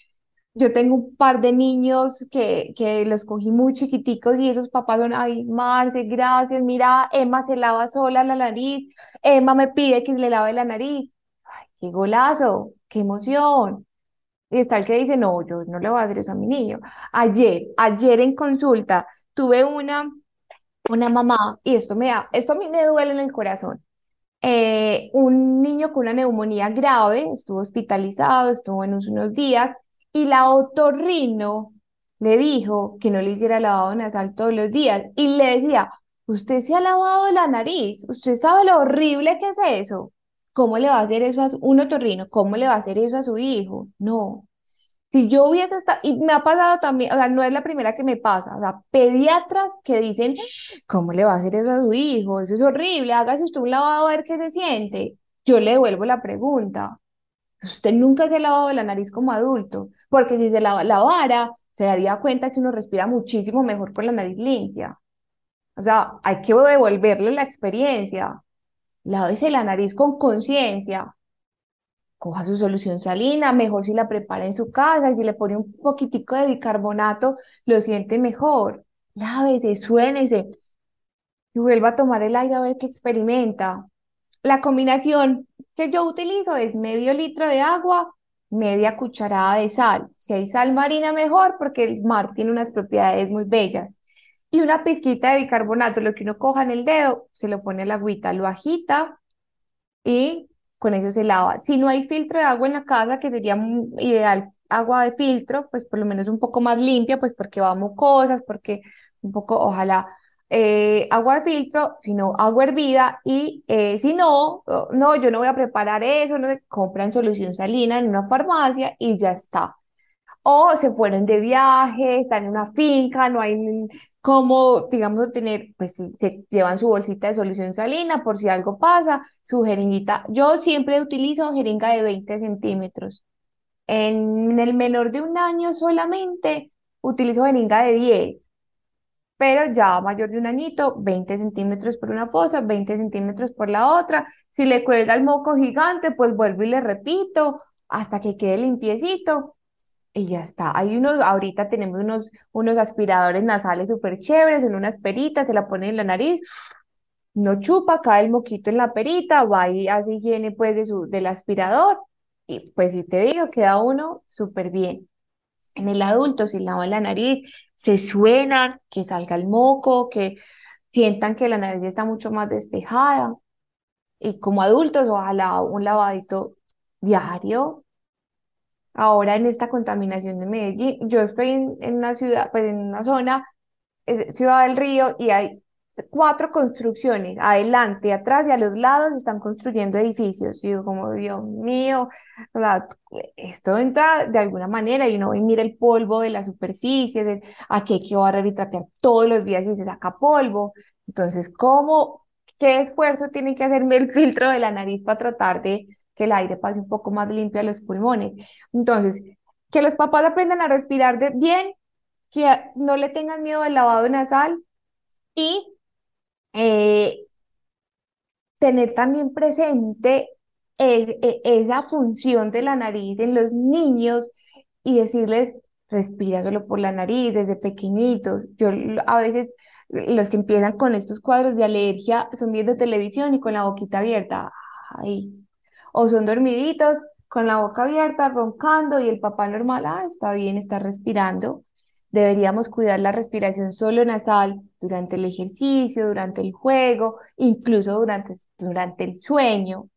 C: yo tengo un par de niños que, que los cogí muy chiquiticos y esos papás son, ay, Marce, gracias, mira, Emma se lava sola la nariz, Emma me pide que le lave la nariz. Ay, qué golazo, qué emoción. Y está el que dice, no, yo no le voy a hacer eso a mi niño. Ayer, ayer en consulta, tuve una, una mamá, y esto me da, esto a mí me duele en el corazón. eh, un niño con una neumonía grave, estuvo hospitalizado, estuvo en unos días, y la otorrino le dijo que no le hiciera lavado nasal todos los días, y le decía, usted se ha lavado la nariz, usted sabe lo horrible que es eso. ¿Cómo le va a hacer eso a un otorrino? ¿Cómo le va a hacer eso a su hijo? No. Si yo hubiese estado, y me ha pasado también, o sea, no es la primera que me pasa, o sea, pediatras que dicen, ¿cómo le va a hacer eso a su hijo? Eso es horrible, hágase usted un lavado a ver qué se siente. Yo le devuelvo la pregunta. Usted nunca se ha lavado la nariz como adulto, porque si se la lavara, se daría cuenta que uno respira muchísimo mejor con la nariz limpia. O sea, hay que devolverle la experiencia. Lávese la nariz con conciencia coja su solución salina, mejor si la prepara en su casa, si le pone un poquitico de bicarbonato, lo siente mejor. Lávese, suénese y vuelva a tomar el aire a ver qué experimenta. La combinación que yo utilizo es medio litro de agua, media cucharada de sal. Si hay sal marina, mejor porque el mar tiene unas propiedades muy bellas. Y una pizquita de bicarbonato, lo que uno coja en el dedo, se lo pone al agüita, lo agita y con eso se lava. Si no hay filtro de agua en la casa, que sería ideal agua de filtro, pues por lo menos un poco más limpia, pues porque vamos cosas, porque un poco, ojalá, eh, agua de filtro, sino agua hervida y eh, si no, no, yo no voy a preparar eso, no, compran solución salina en una farmacia y ya está. O se fueron de viaje, están en una finca, no hay como, digamos, tener, pues se llevan su bolsita de solución salina por si algo pasa, su jeringuita. Yo siempre utilizo jeringa de 20 centímetros. En el menor de un año solamente utilizo jeringa de 10, pero ya mayor de un añito, 20 centímetros por una fosa, 20 centímetros por la otra. Si le cuelga el moco gigante, pues vuelvo y le repito hasta que quede limpiecito y ya está. Hay unos, ahorita tenemos unos, unos aspiradores nasales súper chéveres, en unas peritas, se la ponen en la nariz, no chupa, cae el moquito en la perita, va y hace higiene pues de su, del aspirador, y pues si te digo, queda uno súper bien. En el adulto se lavan la nariz, se suenan, que salga el moco, que sientan que la nariz está mucho más despejada. Y como adultos, ojalá un lavadito diario, ahora en esta contaminación de Medellín. Yo estoy en, una ciudad, pues en una zona, es Ciudad del Río, y hay cuatro construcciones, adelante, atrás y a los lados están construyendo edificios. Y yo como, Dios mío, esto entra de alguna manera y uno mira el polvo de la superficie, de, aquí hay que barrer y trapear todos los días y se saca polvo. Entonces, ¿cómo, qué esfuerzo tiene que hacerme el filtro de la nariz para tratar de que el aire pase un poco más limpio a los pulmones. Entonces, que los papás aprendan a respirar de bien, que no le tengan miedo al lavado nasal y eh, tener también presente e, esa función de la nariz en los niños y decirles, respira solo por la nariz desde pequeñitos. Yo a veces los que empiezan con estos cuadros de alergia son viendo televisión y con la boquita abierta. O son dormiditos con la boca abierta, roncando y el papá normal, ah, está bien, está respirando. Deberíamos cuidar la respiración solo nasal durante el ejercicio, durante el juego, incluso durante, durante el sueño.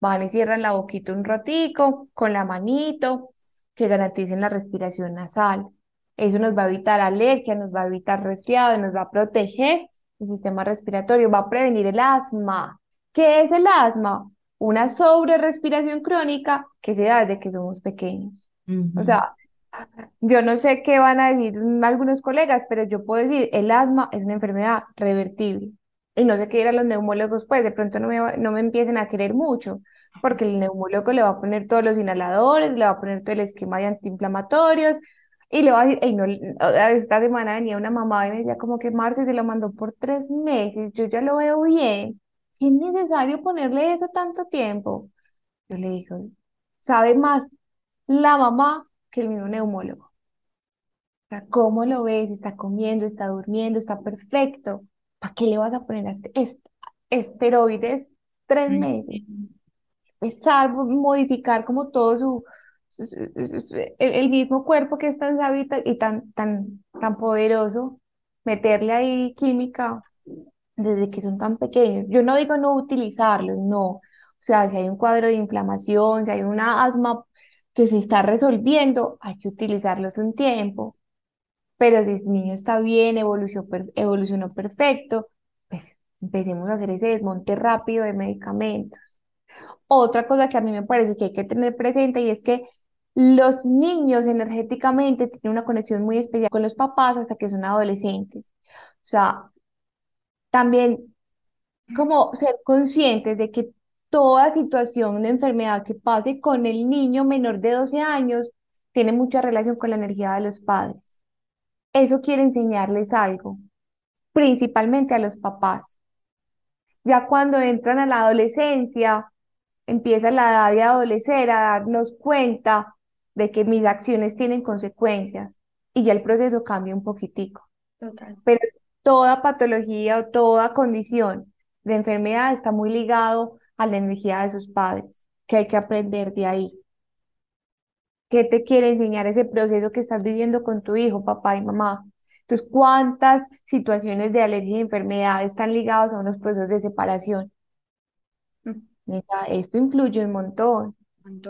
C: Van y cierran la boquita un ratico con la manito, que garanticen la respiración nasal. Eso nos va a evitar alergia, nos va a evitar resfriado, nos va a proteger el sistema respiratorio, va a prevenir el asma. ¿Qué es el asma? una sobrerespiración crónica que se da desde que somos pequeños. O sea, yo no sé qué van a decir algunos colegas, pero yo puedo decir, el asma es una enfermedad revertible. Y no sé qué dirán los neumólogos, pues de pronto no me, no me empiecen a querer mucho, porque el neumólogo le va a poner todos los inhaladores, le va a poner todo el esquema de antiinflamatorios, y le va a decir, hey, no, esta semana venía una mamá y me decía como que Marce se lo mandó por tres meses, yo ya lo veo bien es necesario ponerle eso tanto tiempo? Yo le digo, sabe más la mamá que el mismo neumólogo. O sea, ¿cómo lo ves? ¿Está comiendo? ¿Está durmiendo? ¿Está perfecto? ¿Para qué le vas a poner este, esteroides tres meses? Empezar a modificar como todo su, el, mismo cuerpo que es tan sabio y tan, tan, tan poderoso, meterle ahí química desde que son tan pequeños. Yo no digo no utilizarlos, no. O sea, si hay un cuadro de inflamación, si hay una asma que se está resolviendo, hay que utilizarlos un tiempo. Pero si el niño está bien, evolucionó, evolucionó perfecto, pues empecemos a hacer ese desmonte rápido de medicamentos. Otra cosa que a mí me parece que hay que tener presente y es que los niños energéticamente tienen una conexión muy especial con los papás hasta que son adolescentes. O sea, también como ser conscientes de que toda situación de enfermedad que pase con el niño menor de 12 años tiene mucha relación con la energía de los padres. Eso quiere enseñarles algo, principalmente a los papás. Ya cuando entran a la adolescencia, empieza la edad de adolecer, a darnos cuenta de que mis acciones tienen consecuencias y ya el proceso cambia un poquitico. Pero toda patología o toda condición de enfermedad está muy ligado a la energía de sus padres, que hay que aprender de ahí. ¿Qué te quiere enseñar ese proceso que estás viviendo con tu hijo, papá y mamá? Entonces, ¿cuántas situaciones de alergia y enfermedad están ligadas a unos procesos de separación? Mm. esto influye un montón.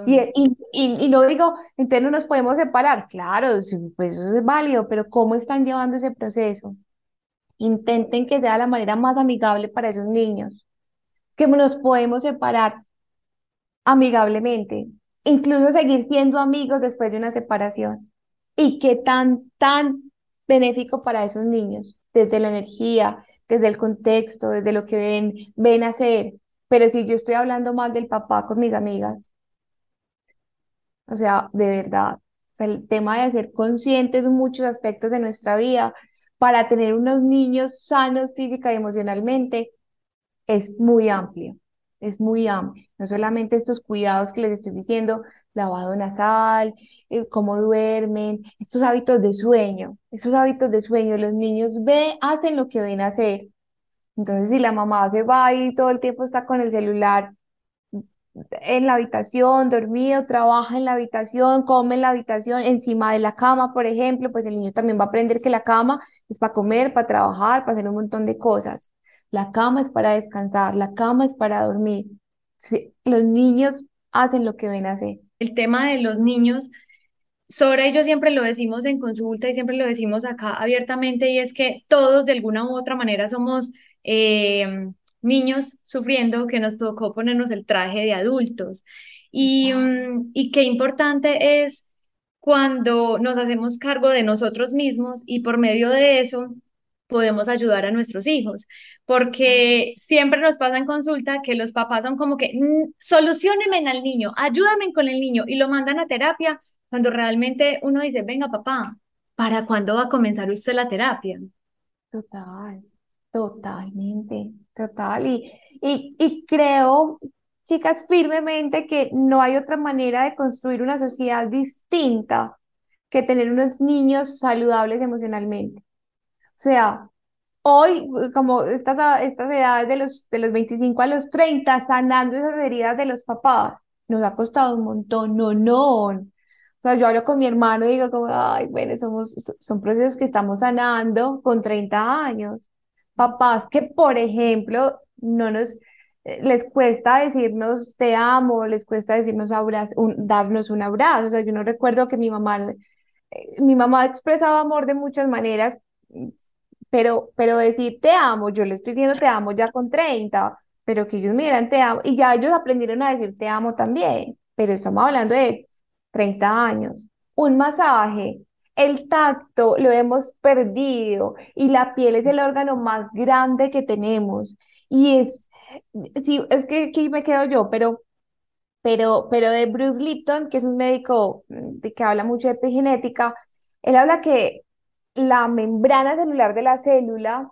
C: Y, y, y, no digo, entonces no nos podemos separar. Claro, pues eso es válido, pero ¿cómo están llevando ese proceso? Intenten que sea la manera más amigable para esos niños, que nos podemos separar amigablemente, incluso seguir siendo amigos después de una separación. Y qué tan, tan benéfico para esos niños, desde la energía, desde el contexto, desde lo que ven, ven hacer. Pero si yo estoy hablando mal del papá con mis amigas, o sea, de verdad, o sea, el tema de ser conscientes de muchos aspectos de nuestra vida para tener unos niños sanos física y emocionalmente es muy amplio, es muy amplio. No solamente estos cuidados que les estoy diciendo, lavado nasal, eh, cómo duermen, estos hábitos de sueño, estos hábitos de sueño, los niños ven, hacen lo que ven hacer. Entonces, si la mamá se va y todo el tiempo está con el celular en la habitación, dormido, trabaja en la habitación, come en la habitación, encima de la cama, por ejemplo, pues el niño también va a aprender que la cama es para comer, para trabajar, para hacer un montón de cosas. La cama es para descansar, la cama es para dormir. los niños hacen lo que ven hacer.
B: El tema de los niños, Sora y yo siempre lo decimos en consulta y siempre lo decimos acá abiertamente, y es que todos de alguna u otra manera somos eh, niños sufriendo que nos tocó ponernos el traje de adultos. Y, mm, y qué importante es cuando nos hacemos cargo de nosotros mismos y por medio de eso podemos ayudar a nuestros hijos, porque siempre nos pasa en consulta que los papás son como que mm, solucionenme al niño, ayúdame con el niño y lo mandan a terapia cuando realmente uno dice, venga papá, ¿para cuándo va a comenzar usted la terapia?
C: Total, totalmente. Total, y, y, y creo, chicas, firmemente que no hay otra manera de construir una sociedad distinta que tener unos niños saludables emocionalmente. O sea, hoy, como estas, estas edades de los, de los 25 a los 30, sanando esas heridas de los papás, nos ha costado un montón, no, no. O sea, yo hablo con mi hermano y digo como, ay, bueno, somos, son procesos que estamos sanando con 30 años papás que, por ejemplo, no nos eh, les cuesta decirnos te amo, les cuesta decirnos darnos un abrazo. O sea, yo no recuerdo que mi mamá, eh, mi mamá expresaba amor de muchas maneras, pero, pero decir te amo, yo le estoy diciendo te amo ya con 30, pero que ellos miran te amo, y ya ellos aprendieron a decir te amo también, pero estamos hablando de 30 años. Un masaje, el tacto lo hemos perdido y la piel es el órgano más grande que tenemos. Y es, sí, es que aquí me quedo yo, pero, pero, pero de Bruce Lipton, que es un médico mm, que habla mucho de epigenética, él habla que la membrana celular de la célula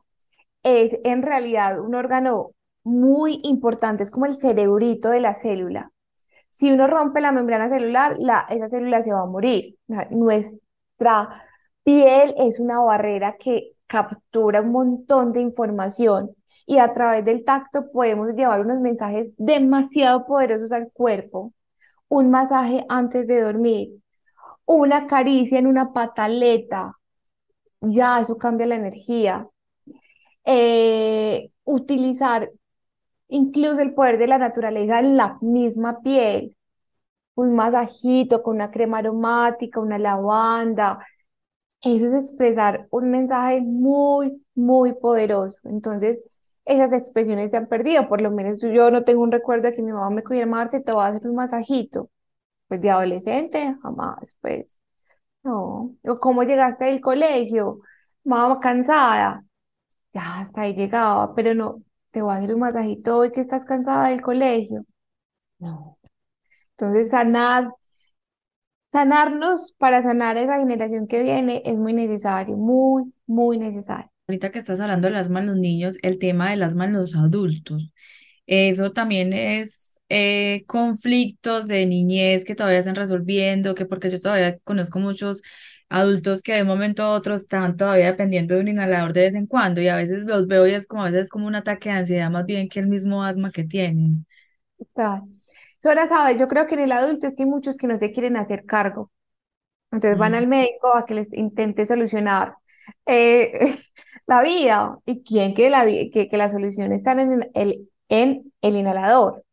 C: es en realidad un órgano muy importante, es como el cerebrito de la célula. Si uno rompe la membrana celular, la, esa célula se va a morir. Nuestra piel es una barrera que captura un montón de información y a través del tacto podemos llevar unos mensajes demasiado poderosos al cuerpo. Un masaje antes de dormir, una caricia en una pataleta, ya eso cambia la energía. Eh, utilizar incluso el poder de la naturaleza en la misma piel. Un masajito con una crema aromática, una lavanda. Eso es expresar un mensaje muy, muy poderoso. Entonces, esas expresiones se han perdido. Por lo menos yo no tengo un recuerdo de que mi mamá me cogiera Marce, te voy a hacer un masajito. Pues de adolescente, jamás, pues. No. O cómo llegaste del colegio, mamá cansada. Ya hasta ahí llegaba, pero no, te voy a hacer un masajito hoy que estás cansada del colegio. No. Entonces, sanar, sanarnos para sanar a esa generación que viene es muy necesario, muy, muy necesario.
A: Ahorita que estás hablando del asma en los niños, el tema del asma en los adultos, eso también es eh, conflictos de niñez que todavía están resolviendo, que porque yo todavía conozco muchos adultos que de un momento a otro están todavía dependiendo de un inhalador de vez en cuando y a veces los veo y es como a veces como un ataque de ansiedad más bien que el mismo asma que tienen.
C: Claro. Ahora sabes, yo creo que en el adulto es que hay muchos que no se quieren hacer cargo. Entonces van al médico a que les intente solucionar eh, la vida. ¿Y quién que la, que, que la solución está en el, en el inhalador?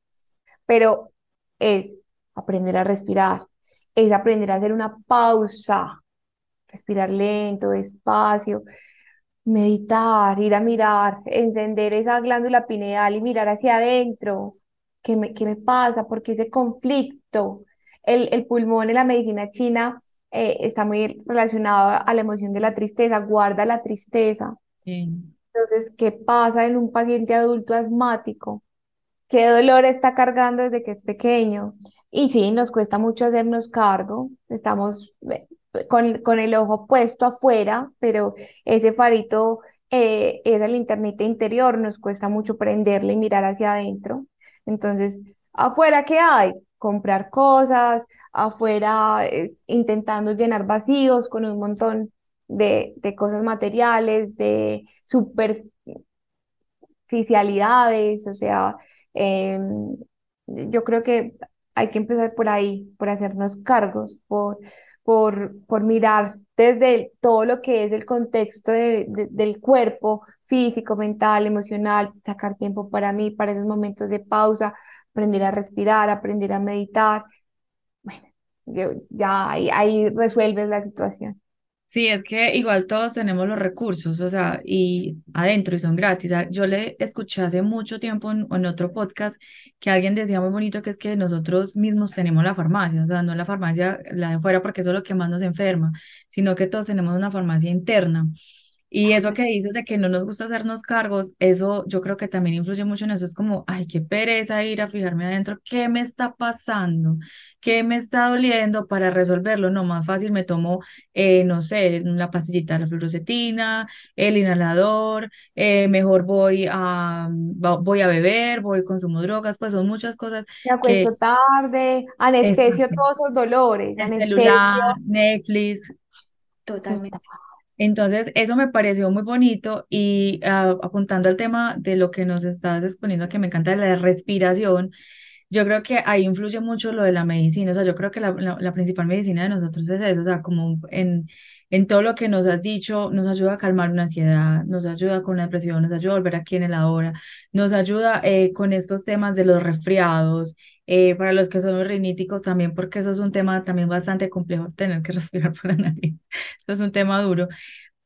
C: Pero es aprender a respirar, es aprender a hacer una pausa, respirar lento, despacio, meditar, ir a mirar, encender esa glándula pineal y mirar hacia adentro. ¿Qué me, qué me pasa? ¿Por qué ese conflicto? El, el pulmón en la medicina china eh, está muy relacionado a la emoción de la tristeza, guarda la tristeza. Entonces, ¿qué pasa en un paciente adulto asmático? ¿Qué dolor está cargando desde que es pequeño? Y sí, nos cuesta mucho hacernos cargo, estamos eh, con, con el ojo puesto afuera, pero ese farito eh, es el internet interior, nos cuesta mucho prenderle y mirar hacia adentro. Entonces, afuera, ¿qué hay? Comprar cosas, afuera intentando llenar vacíos con un montón de, de cosas materiales, de superficialidades, o sea, em, yo creo que hay que empezar por ahí, por hacernos cargos, por por, por mirar desde todo lo que es el contexto del cuerpo físico, mental, emocional, sacar tiempo para mí, para esos momentos de pausa, aprender a respirar, aprender a meditar. Bueno, ya ahí, ahí resuelves la situación.
A: Sí, es que igual todos tenemos los recursos, o sea, y adentro y son gratis. Ah, yo le escuché hace mucho tiempo en, otro podcast que alguien decía muy bonito que es que nosotros mismos tenemos la farmacia, o sea, no la farmacia la de fuera porque eso es lo que más nos enferma, sino que todos tenemos una farmacia interna. Y eso que dices de que no nos gusta hacernos cargos, eso yo creo que también influye mucho en eso. Es como, ay, qué pereza ir a fijarme adentro, ¿qué me está pasando? ¿Qué me está doliendo para resolverlo? No, más fácil me tomo, eh, no sé, la pastillita de la fluoxetina, el inhalador, eh, mejor voy a, voy a beber, voy consumo drogas, pues son muchas cosas.
C: Me acuesto tarde, anestesio todos los dolores, anestesio.
A: Netflix.
B: Totalmente.
A: Entonces, eso me pareció muy bonito y ah, apuntando al tema de lo que nos estás exponiendo, que me encanta la respiración, yo creo que ahí influye mucho lo de la medicina, o sea, yo creo que la, la, principal medicina de nosotros es eso, o sea, como en, en todo lo que nos has dicho, nos ayuda a calmar una ansiedad, nos ayuda con la depresión, nos ayuda a volver aquí en el ahora, nos ayuda eh, con estos temas de los resfriados, eh, para los que son riníticos también, porque eso es un tema también bastante complejo, tener que respirar por la nariz, eso es un tema duro,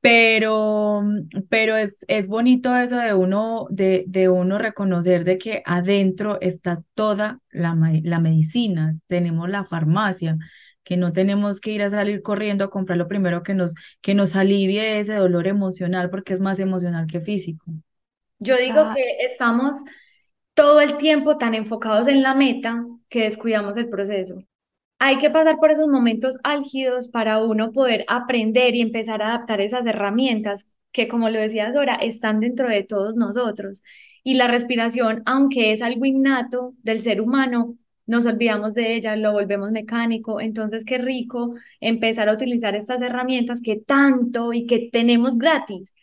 A: pero, pero es, es bonito eso de uno, de, de uno reconocer de que adentro está toda la, la medicina, tenemos la farmacia, que no tenemos que ir a salir corriendo a comprar lo primero que nos, que nos alivie ese dolor emocional, porque es más emocional que físico.
B: Yo digo que estamos todo el tiempo tan enfocados en la meta que descuidamos el proceso. Hay que pasar por esos momentos álgidos para uno poder aprender y empezar a adaptar esas herramientas que, como lo decía Dora, están dentro de todos nosotros. Y la respiración, aunque es algo innato del ser humano, nos olvidamos de ella, lo volvemos mecánico. Entonces, qué rico empezar a utilizar estas herramientas que tanto y que tenemos gratis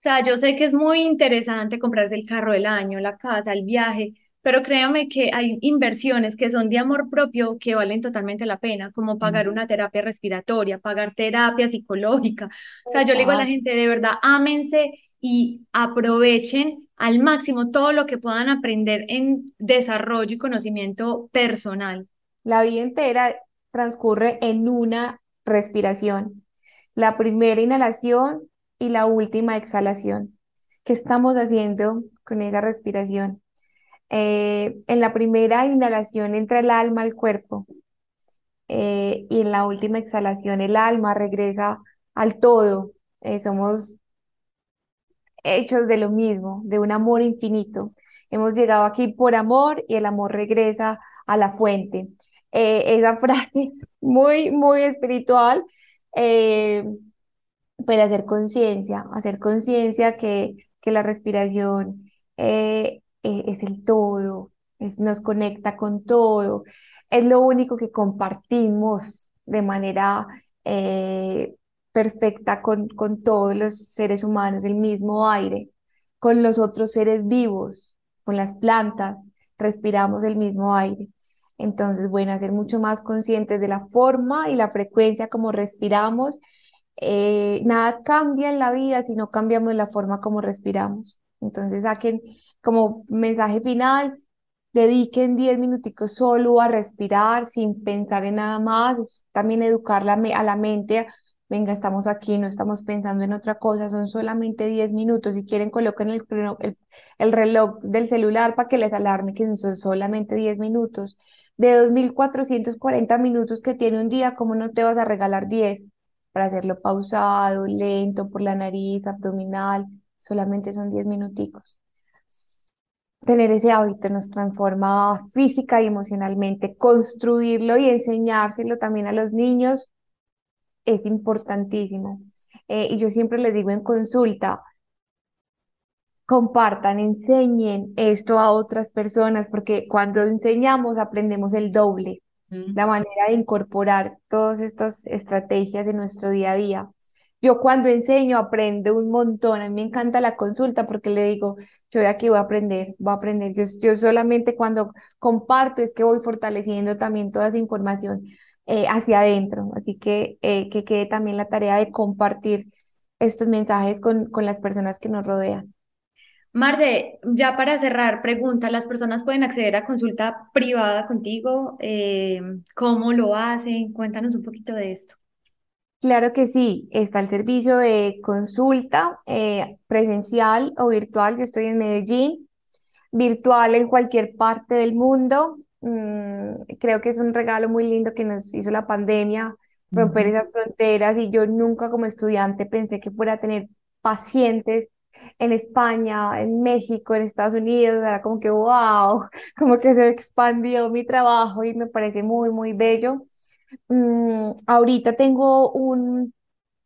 B: o sea, yo sé que es muy interesante comprarse el carro del año, la casa, el viaje, pero créame que hay inversiones que son de amor propio que valen totalmente la pena, como pagar una terapia respiratoria, pagar terapia psicológica. O sea, yo le digo a la gente, de verdad, ámense y aprovechen al máximo todo lo que puedan aprender en desarrollo y conocimiento personal.
C: La vida entera transcurre en una respiración. La primera inhalación y la última exhalación. ¿Qué estamos haciendo con esa respiración? Eh, en la primera inhalación entra el alma al cuerpo eh, y en la última exhalación el alma regresa al todo. Eh, somos hechos de lo mismo, de un amor infinito. Hemos llegado aquí por amor y el amor regresa a la fuente. esa frase es muy, muy espiritual, pero hacer conciencia, hacer conciencia que, que la respiración eh, es el todo, nos conecta con todo, es lo único que compartimos de manera eh, perfecta con, con todos los seres humanos, el mismo aire, con los otros seres vivos, con las plantas, respiramos el mismo aire. Entonces, bueno, ser mucho más conscientes de la forma y la frecuencia como respiramos. Eh, nada cambia en la vida si no cambiamos la forma como respiramos. Entonces saquen como mensaje final, dediquen 10 minuticos solo a respirar sin pensar en nada más, también educar a la mente, venga, estamos aquí, no estamos pensando en otra cosa, son solamente 10 minutos, si quieren coloquen el, el, el reloj del celular para que les alarme que son solamente 10 minutos. De 2.440 minutos que tiene un día, ¿cómo no te vas a regalar 10? Para hacerlo pausado, lento, por la nariz, abdominal, solamente son 10 minuticos. Tener ese hábito nos transforma física y emocionalmente. Construirlo y enseñárselo también a los niños es importantísimo. Eh, y yo siempre les digo en consulta, compartan, enseñen esto a otras personas, porque cuando enseñamos aprendemos el doble, la manera de incorporar todas estas estrategias de nuestro día a día. Yo cuando enseño aprendo un montón, a mí me encanta la consulta porque le digo, yo de aquí voy a aprender, voy a aprender. Yo, solamente cuando comparto es que voy fortaleciendo también toda esa información eh, hacia adentro. Así que eh, que quede también la tarea de compartir estos mensajes con, con las personas que nos rodean.
B: Marce, ya para cerrar, pregunta, ¿las personas pueden acceder a consulta privada contigo? Eh, ¿Cómo lo hacen? Cuéntanos un poquito de esto.
C: Claro que sí, está el servicio de consulta eh, presencial o virtual. Yo estoy en Medellín, virtual en cualquier parte del mundo. Mm, creo que es un regalo muy lindo que nos hizo la pandemia, romper esas fronteras. Y yo nunca como estudiante pensé que fuera a tener pacientes en España, en México, en Estados Unidos. Era como que, wow, como que se expandió mi trabajo y me parece muy, muy bello. Mm, ahorita tengo un,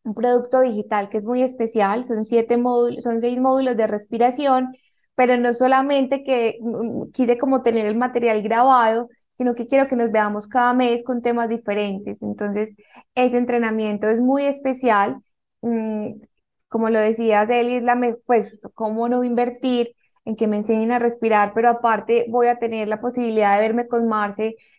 C: un, producto digital que es muy especial, son siete módulos, son seis módulos de respiración, pero no solamente que mm, quise como tener el material grabado, sino que quiero que nos veamos cada mes con temas diferentes. Entonces, este entrenamiento es muy especial. Mm, como lo decía Deli, la pues, ¿cómo no invertir en que me enseñen a respirar, pero aparte voy a tener la posibilidad de verme con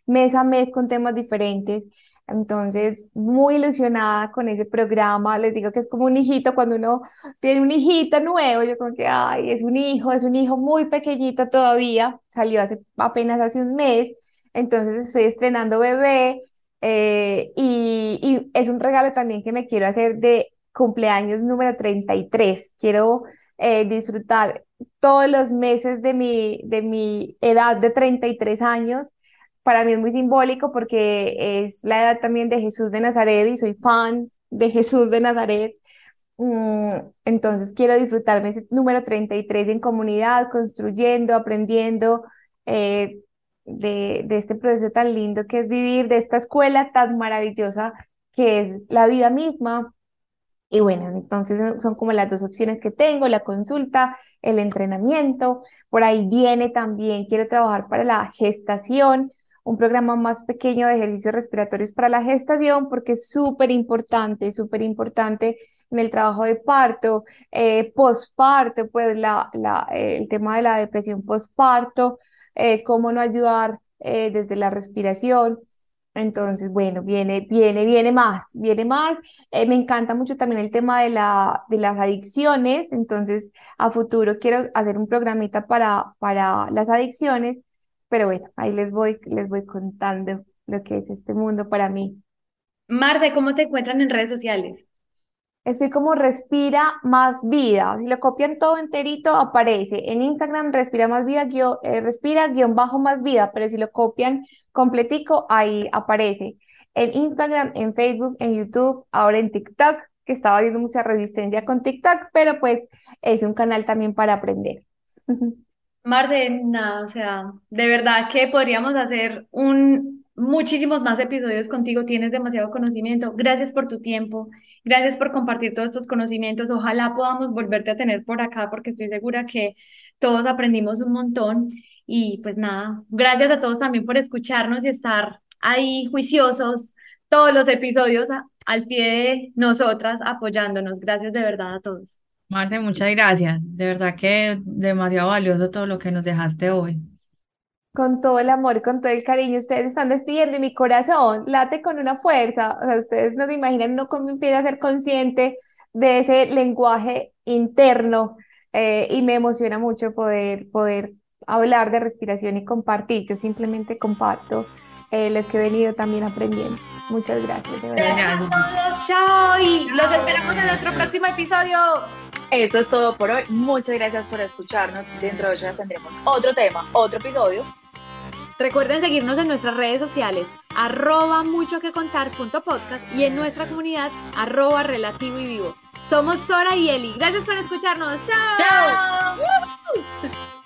C: mes a mes con temas diferentes. Entonces, muy ilusionada con ese programa. Les digo que es como un hijito, cuando uno tiene un hijito nuevo, yo como que, ay, es un hijo, es un hijo muy pequeñito todavía, salió hace apenas hace un mes, entonces estoy estrenando bebé eh, y, y es un regalo también que me quiero hacer de cumpleaños número 33. Quiero eh, disfrutar todos los meses de mi, de mi edad de 33 años. Para mí es muy simbólico porque es la edad también de Jesús de Nazaret y soy fan de Jesús de Nazaret. Mm, entonces quiero disfrutarme ese número 33 en comunidad, construyendo, aprendiendo eh, de, de este proceso tan lindo que es vivir, de esta escuela tan maravillosa que es la vida misma. Y bueno, entonces son como las dos opciones que tengo, la consulta, el entrenamiento. Por ahí viene también, quiero trabajar para la gestación, un programa más pequeño de ejercicios respiratorios para la gestación, porque es súper importante, súper importante en el trabajo de parto, eh, posparto, pues la, la, el tema de la depresión posparto, eh, cómo no ayudar eh, desde la respiración. Entonces, bueno, viene, viene, viene más, viene más. Eh, me encanta mucho también el tema de, la, de las adicciones. Entonces, a futuro quiero hacer un programita para, para las adicciones. Pero bueno, ahí les voy, les voy contando lo que es este mundo para mí.
B: Marce, ¿cómo te encuentran en redes sociales?
C: Estoy como respira más vida. Si lo copian todo enterito, aparece. En Instagram respira más vida, eh, respira guion bajo más vida, pero si lo copian completico, ahí aparece. En Instagram, en Facebook, en YouTube, ahora en TikTok, que estaba viendo mucha resistencia con TikTok, pero pues es un canal también para aprender.
B: Marce, o sea, de verdad que podríamos hacer un muchísimos más episodios contigo, tienes demasiado conocimiento. Gracias por tu tiempo, gracias por compartir todos estos conocimientos. Ojalá podamos volverte a tener por acá porque estoy segura que todos aprendimos un montón. Y pues nada, gracias a todos también por escucharnos y estar ahí juiciosos todos los episodios al pie de nosotras apoyándonos. Gracias de verdad a todos.
A: Marce, muchas gracias. De verdad que demasiado valioso todo lo que nos dejaste hoy.
C: Con todo el amor y con todo el cariño, ustedes están despidiendo y mi corazón late con una fuerza. O sea, ustedes no se imaginan no cómo empieza a ser consciente de ese lenguaje interno eh, y me emociona mucho poder, poder hablar de respiración y compartir. Yo simplemente comparto eh, lo que he venido también aprendiendo. Muchas gracias.
B: Gracias a todos. Chao. Y los esperamos en nuestro próximo episodio.
D: Esto es todo por hoy. Muchas gracias por escucharnos. Dentro de ocho días tendremos otro tema, otro episodio.
B: Recuerden seguirnos en nuestras redes sociales, arroba mucho que contar podcast y en nuestra comunidad, arroba relativo y vivo. Somos Sora y Eli. Gracias por escucharnos. Chao.
D: Chao.